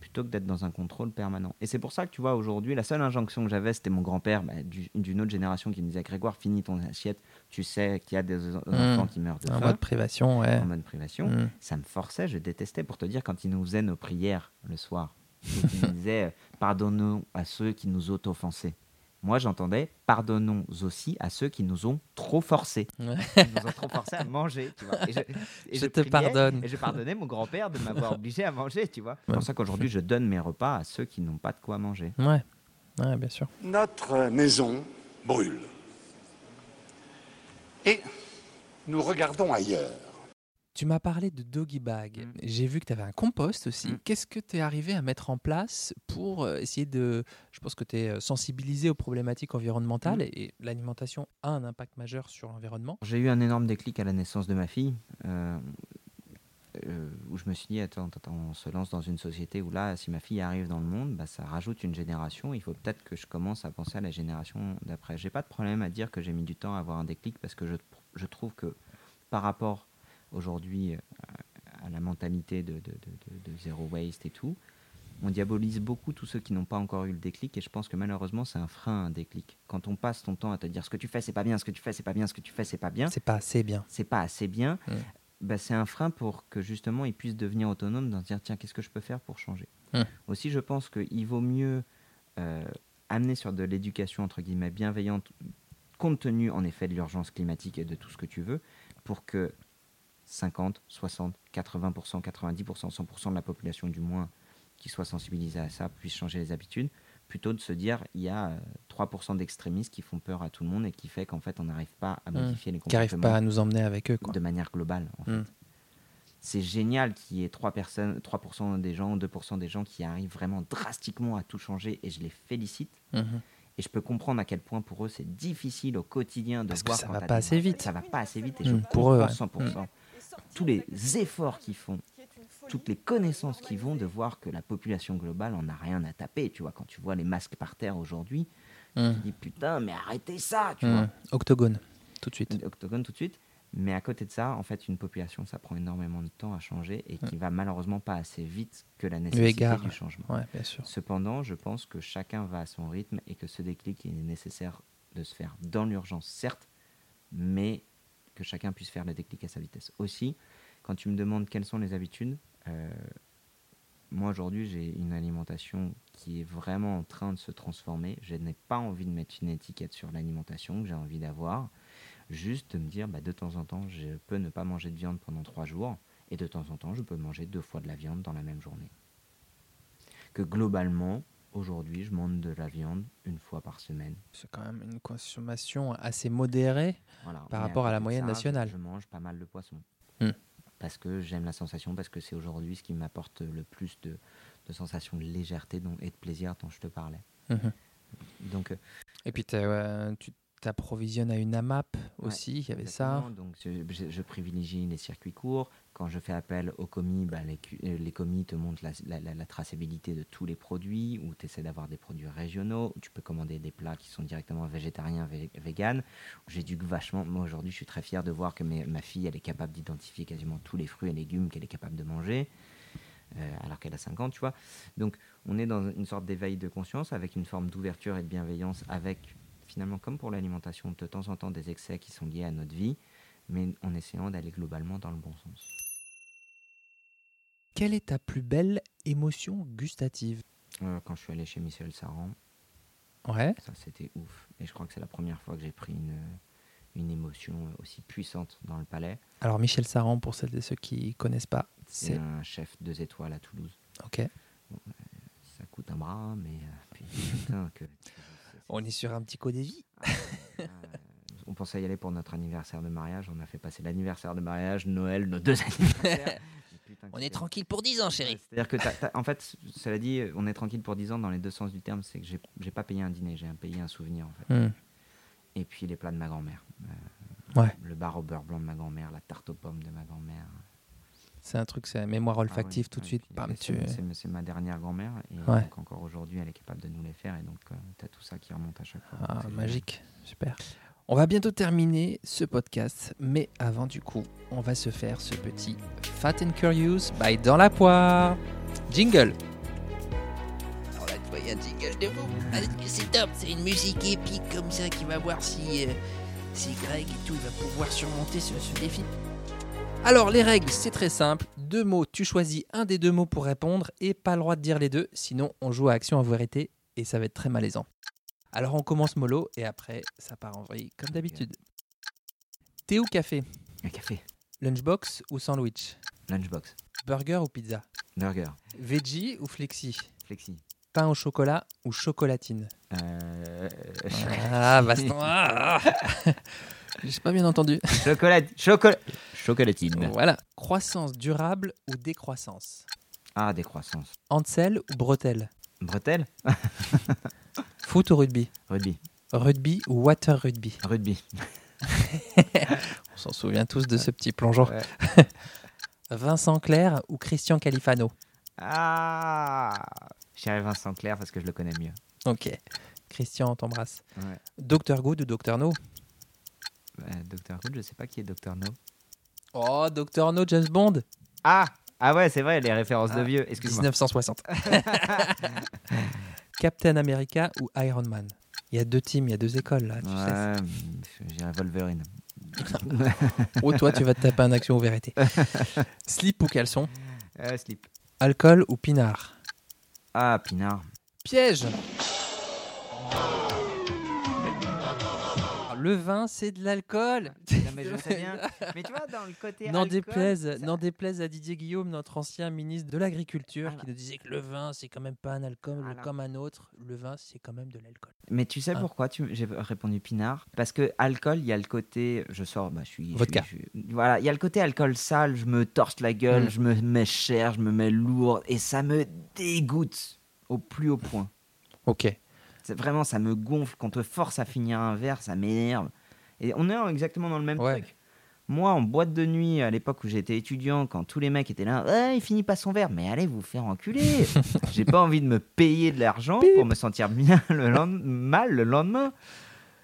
plutôt que d'être dans un contrôle permanent. Et c'est pour ça que tu vois, aujourd'hui, la seule injonction que j'avais, c'était mon grand-père bah, du- d'une autre génération qui me disait, Grégoire, finis ton assiette, tu sais qu'il y a des en- enfants qui meurent de en faim mode privation, ouais. en mode privation, Mm. ça me forçait, je détestais. Pour te dire, quand ils nous faisaient nos prières le soir, qu'ils nous disaient euh, pardonnons à ceux qui nous ont offensés. Moi, j'entendais pardonnons aussi à ceux qui nous ont trop forcés. Ouais. Ils nous ont trop forcés à manger, tu vois. Et je, et Je te priais, pardonne. Et je pardonnais mon grand-père de m'avoir obligé à manger, tu vois. C'est pour ça qu'aujourd'hui, je donne mes repas à ceux qui n'ont pas de quoi manger. Ouais. Ouais, bien sûr. Notre maison brûle. Et nous regardons ailleurs. Tu m'as parlé de doggy bag. Mm. J'ai vu que tu avais un compost aussi. Mm. Qu'est-ce que tu es arrivé à mettre en place pour euh, essayer de. Je pense que tu es sensibilisé aux problématiques environnementales Mm. et, et l'alimentation a un impact majeur sur l'environnement? J'ai eu un énorme déclic à la naissance de ma fille, euh, euh, où je me suis dit, attends, attends, on se lance dans une société où là, si ma fille arrive dans le monde, bah, ça rajoute une génération. Il faut peut-être que je commence à penser à la génération d'après. J'ai pas de problème à dire que j'ai mis du temps à avoir un déclic parce que je, je trouve que par rapport aujourd'hui euh, à la mentalité de, de, de- de- de zéro waste et tout, on diabolise beaucoup tous ceux qui n'ont pas encore eu le déclic et je pense que malheureusement c'est un frein à un déclic. Quand on passe ton temps à te dire ce que tu fais c'est pas bien, ce que tu fais c'est pas bien, ce que tu fais c'est pas bien, C'est pas assez bien. c'est pas assez bien, Mm. bah, c'est un frein pour que justement ils puissent devenir autonomes, dans se dire tiens qu'est-ce que je peux faire pour changer? Mm. Aussi je pense qu'il vaut mieux euh, amener sur de l'éducation entre guillemets bienveillante, compte tenu en effet de l'urgence climatique et de tout ce que tu veux, pour que 50, 60, 80%, 90%, 100% de la population du moins qui soit sensibilisée à ça puisse changer les habitudes, plutôt de se dire il y a euh, 3% d'extrémistes qui font peur à tout le monde et qui fait qu'en fait on n'arrive pas à Mm. modifier les Qui n'arrivent comportements pas à nous emmener avec eux. Quoi. de manière globale. En fait. Mm. C'est génial qu'il y ait 3%, personnes, 3% des gens, 2% des gens qui arrivent vraiment drastiquement à tout changer et je les félicite. Mhm. Et je peux comprendre à quel point pour eux c'est difficile au quotidien de Parce que voir ça quand va pas assez vite. Ça va pas assez vite et Mm, je pour eux, comprends ouais. 100%. Tous les efforts qu'ils font, toutes les connaissances qu'ils vont de voir que la population globale en a rien à taper. Tu vois, quand tu vois les masques par terre aujourd'hui, tu te dis putain, mais arrêtez ça, tu Mm. vois. Octogone, tout de suite. Octogone tout de suite. Mais à côté de ça, en fait, une population, ça prend énormément de temps à changer et qui va malheureusement pas assez vite que la nécessité égard. du changement. Ouais, bien sûr. Cependant, je pense que chacun va à son rythme et que ce déclic il est nécessaire de se faire dans l'urgence, certes, mais que chacun puisse faire le déclic à sa vitesse. Aussi, quand tu me demandes quelles sont les habitudes, euh, moi aujourd'hui j'ai une alimentation qui est vraiment en train de se transformer. Je n'ai pas envie de mettre une étiquette sur l'alimentation que j'ai envie d'avoir. Juste de me dire, bah, de temps en temps, je peux ne pas manger de viande pendant trois jours, et de temps en temps, je peux manger deux fois de la viande dans la même journée. Que globalement, aujourd'hui, je mange de la viande une fois par semaine. C'est quand même une consommation assez modérée. Voilà. Par rapport à la moyenne ça, nationale. Je, mange pas mal de poissons. Hmm. Parce que j'aime la sensation, parce que c'est aujourd'hui ce qui m'apporte le plus de, de sensations de légèreté dont- et de plaisir dont je te parlais. Mhm. Donc, euh, Et puis euh, tu Tu approvisionnes à une AMAP Ouais, aussi, il y avait ça. Donc, je privilégie les circuits courts. Quand je fais appel aux commis, bah, euh, les commis te montrent la, traçabilité de tous les produits, ou tu essaies d'avoir des produits régionaux, tu peux commander des plats qui sont directement végétariens, vé- vegan. J'éduque vachement. Moi, aujourd'hui, je suis très fier de voir que ma fille, elle est capable d'identifier quasiment tous les fruits et légumes qu'elle est capable de manger. euh, alors qu'elle a 5 ans, tu vois. Donc, on est dans une sorte d'éveil de conscience avec une forme d'ouverture et de bienveillance, avec finalement, comme pour l'alimentation, de temps en temps des excès qui sont liés à notre vie, mais en essayant d'aller globalement dans le bon sens. Quelle est ta plus belle émotion gustative? Euh, quand je suis allé chez Michel Saran, Ouais. ça c'était ouf. Et je crois que c'est la première fois que j'ai pris une, une émotion aussi puissante dans le palais. Alors Michel Saran, pour celles et ceux qui connaissent pas, C'est un chef deux étoiles à Toulouse. ok. Ça coûte un bras, mais euh, puis, putain, que, On est sur un petit code de vie. Euh, on pensait y aller pour notre anniversaire de mariage. On a fait passer l'anniversaire de mariage, Noël, nos deux anniversaires. Putain, On est tranquille pour 10 ans, chérie. C'est-à-dire que, en fait, cela dit, on est tranquille pour 10 ans dans les deux sens du terme. C'est que j'ai pas payé un dîner, j'ai payé un souvenir en fait. Hmm. Et puis les plats de ma grand-mère. Euh, Ouais. Le bar au beurre blanc de ma grand-mère, la tarte aux pommes de ma grand-mère. C'est un truc, c'est mémoire Ah ouais, olfactive tout de suite. c'est- ma dernière grand-mère. Et Ouais. donc encore aujourd'hui, elle est capable de nous les faire. Et donc, tu as tout ça qui remonte à chaque fois. Ah, magique, super. On va bientôt terminer ce podcast, mais avant du coup, on va se faire ce petit Fat and Curious by Dans la poire. Jingle. Alors là, tu vois, il y a un jingle de vous. Parce que C'est top, c'est une musique épique comme ça qui va voir si, euh, si Greg et tout, il va pouvoir surmonter ce, ce défi. Alors les règles, c'est très simple. Deux mots, tu choisis un des deux mots pour répondre et pas le droit de dire les deux, sinon on joue à action en vérité et ça va être très malaisant. Alors on commence mollo et après ça part en vrille comme d'habitude. Thé ou café? Un café. Lunchbox ou sandwich? Lunchbox. Burger ou pizza? Burger. Veggie ou flexi? Flexi. Pain au chocolat ou chocolatine? Euh, Ah, baston ah. J'ai pas bien entendu. Chocolat, chocolat, chocolatine. Voilà. Croissance durable ou décroissance? Ah, décroissance. Ansel ou bretelle? Bretelle Foot ou rugby Rugby. Rugby ou water rugby Rugby. On s'en souvient tous de ce petit plongeon. Ouais. Vincent Clerc ou Christian Califano Ah J'irai Vincent Clair parce que je le connais mieux. Ok. Christian, on t'embrasse. Ouais. Dr Good ou Dr No Euh, Dr. Good, je sais pas qui est Dr. No. Oh, Dr No, James Bond Ah Ah ouais, c'est vrai, les références de Ah, vieux. Excuse-moi. 1960. Captain America ou Iron Man? Il y a deux teams, il y a deux écoles là, tu sais. Ouais, j'irai Wolverine. Ou toi, tu vas te taper un action ou vérité. Slip ou caleçon? Euh, slip. Alcool ou pinard? Ah, Pinard. Piège Le vin, c'est de l'alcool. Non, mais je sais bien. Mais tu vois, dans le côté. N'en alcool, déplaise, ça- n'en déplaise à Didier Guillaume, notre ancien ministre de l'Agriculture, Ah, qui nous disait que le vin, c'est quand même pas un alcool Alors. comme un autre. Le vin, c'est quand même de l'alcool. Mais tu sais Ah. pourquoi tu... j'ai répondu Pinard? Parce que alcool, il y a le côté. Je sors, bah, je suis. je Vodka. suis- je suis- Voilà, il y a le côté alcool sale, je me torse la gueule, Mm. je me mets cher, je me mets lourd, et ça me dégoûte au plus haut point. Ok. Vraiment, ça me gonfle. Quand on te force à finir un verre, ça m'énerve. Et on est exactement dans le même Ouais. truc. Moi, en boîte de nuit, à l'époque où j'étais étudiant, quand tous les mecs étaient là, ouais, il finit pas son verre, mais allez vous faire enculer. J'ai pas envie de me payer de l'argent pour me sentir bien le mal le lendemain.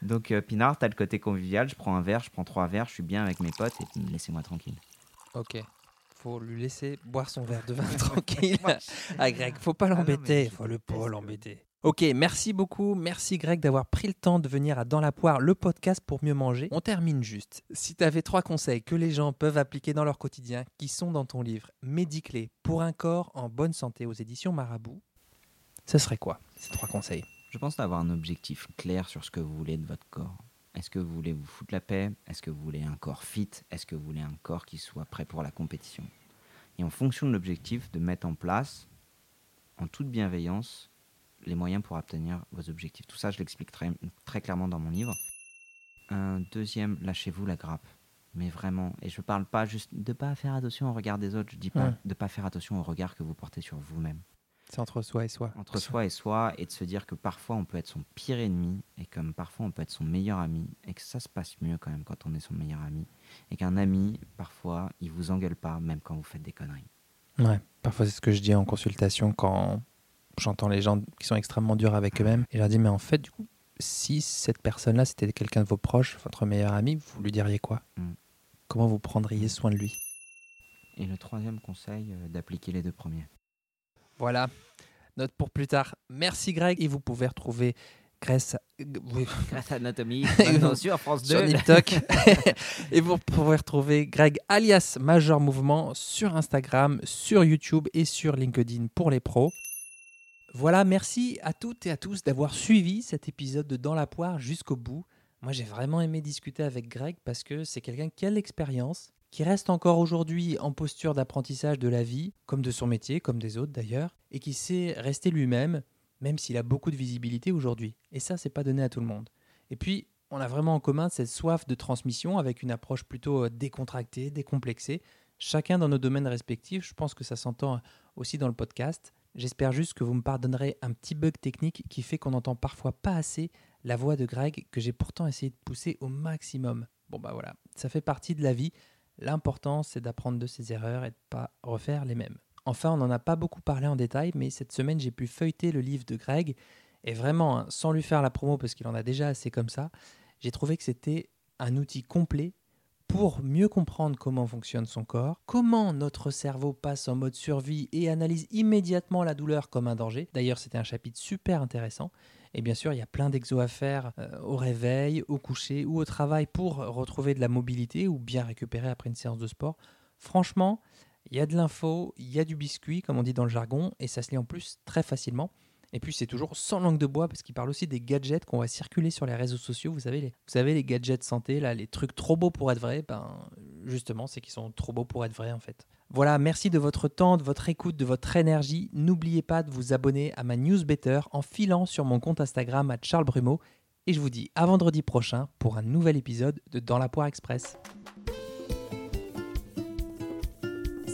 Donc, euh, Pinard, t'as le côté convivial. Je prends un verre, je prends trois verres, je suis bien avec mes potes et laissez-moi tranquille. Ok. Faut lui laisser boire son verre de vin tranquille. Moi, Ah, Greg, faut pas Ah l'embêter. faut le pas l'embêter. Ok, merci beaucoup. Merci Greg d'avoir pris le temps de venir à Dans la poire, le podcast pour mieux manger. On termine juste. Si tu avais trois conseils que les gens peuvent appliquer dans leur quotidien, qui sont dans ton livre Médiclé pour un corps en bonne santé aux éditions Marabout, ce serait quoi ces trois conseils? Je pense d'avoir un objectif clair sur ce que vous voulez de votre corps. Est-ce que vous voulez vous foutre la paix? Est-ce que vous voulez un corps fit? Est-ce que vous voulez un corps qui soit prêt pour la compétition? Et en fonction de l'objectif, de mettre en place, en toute bienveillance, les moyens pour obtenir vos objectifs. Tout ça, je l'explique très, très clairement dans mon livre. Un deuxième, lâchez-vous la grappe. Mais vraiment, et je parle pas juste de pas faire attention au regard des autres, je dis pas Ouais. de pas faire attention au regard que vous portez sur vous-même. C'est entre soi et soi. entre soi et soi et de se dire que parfois on peut être son pire ennemi et comme parfois on peut être son meilleur ami et que ça se passe mieux quand même quand on est son meilleur ami et qu'un ami parfois il vous engueule pas même quand vous faites des conneries. Ouais, parfois c'est ce que je dis en consultation quand j'entends les gens qui sont extrêmement durs avec eux-mêmes. Et je leur dis, mais en fait, du coup, si cette personne-là, c'était quelqu'un de vos proches, votre meilleur ami, vous lui diriez quoi? Mm. Comment vous prendriez soin de lui? Et le troisième conseil euh, d'appliquer les deux premiers. Voilà, note pour plus tard. Merci Greg, et vous pouvez retrouver Grèce... à Anatomie, maintenant sur France 2. sur NipTok. et vous pouvez retrouver Greg alias Major Mouvement sur Instagram, sur YouTube et sur LinkedIn pour les pros. Voilà, merci à toutes et à tous d'avoir suivi cet épisode de Dans la poire jusqu'au bout. Moi, j'ai vraiment aimé discuter avec Greg parce que c'est quelqu'un qui a l'expérience, qui reste encore aujourd'hui en posture d'apprentissage de la vie, comme de son métier, comme des autres d'ailleurs, et qui sait rester lui-même, même s'il a beaucoup de visibilité aujourd'hui. Et ça, c'est pas donné à tout le monde. Et puis, on a vraiment en commun cette soif de transmission avec une approche plutôt euh, décontractée, décomplexée. Chacun dans nos domaines respectifs, je pense que ça s'entend aussi dans le podcast. J'espère juste que vous me pardonnerez un petit bug technique qui fait qu'on n'entend parfois pas assez la voix de Greg que j'ai pourtant essayé de pousser au maximum. Bon bah voilà, ça fait partie de la vie. L'important c'est d'apprendre de ses erreurs et de pas refaire les mêmes. Enfin, on n'en a pas beaucoup parlé en détail, mais cette semaine j'ai pu feuilleter le livre de Greg et vraiment, hein, sans lui faire la promo parce qu'il en a déjà assez comme ça, j'ai trouvé que c'était un outil complet pour mieux comprendre comment fonctionne son corps, comment notre cerveau passe en mode survie et analyse immédiatement la douleur comme un danger. D'ailleurs, c'était un chapitre super intéressant. Et bien sûr, il y a plein d'exos à faire euh, au réveil, au coucher ou au travail pour retrouver de la mobilité ou bien récupérer après une séance de sport. Franchement, il y a de l'info, il y a du biscuit, comme on dit dans le jargon, et ça se lit en plus très facilement. Et puis c'est toujours sans langue de bois parce qu'il parle aussi des gadgets qu'on va circuler sur les réseaux sociaux. Vous savez les, vous savez gadgets santé, là, les trucs trop beaux pour être vrais, ben justement c'est qu'ils sont trop beaux pour être vrais en fait. Voilà, merci de votre temps, de votre écoute, de votre énergie. N'oubliez pas de vous abonner à ma newsletter en filant sur mon compte Instagram à Charles Brumeau. Et je vous dis à vendredi prochain pour un nouvel épisode de Dans la Poire Express.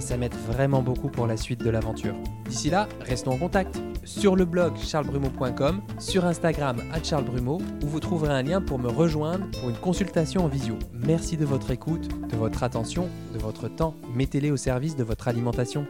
mais ça m'aide vraiment beaucoup pour la suite de l'aventure. D'ici là, restons en contact sur le blog charlesbrumeau.com, sur Instagram à Charles Brumeau, où vous trouverez un lien pour me rejoindre pour une consultation en visio. Merci de votre écoute, de votre attention, de votre temps. Mettez-les au service de votre alimentation.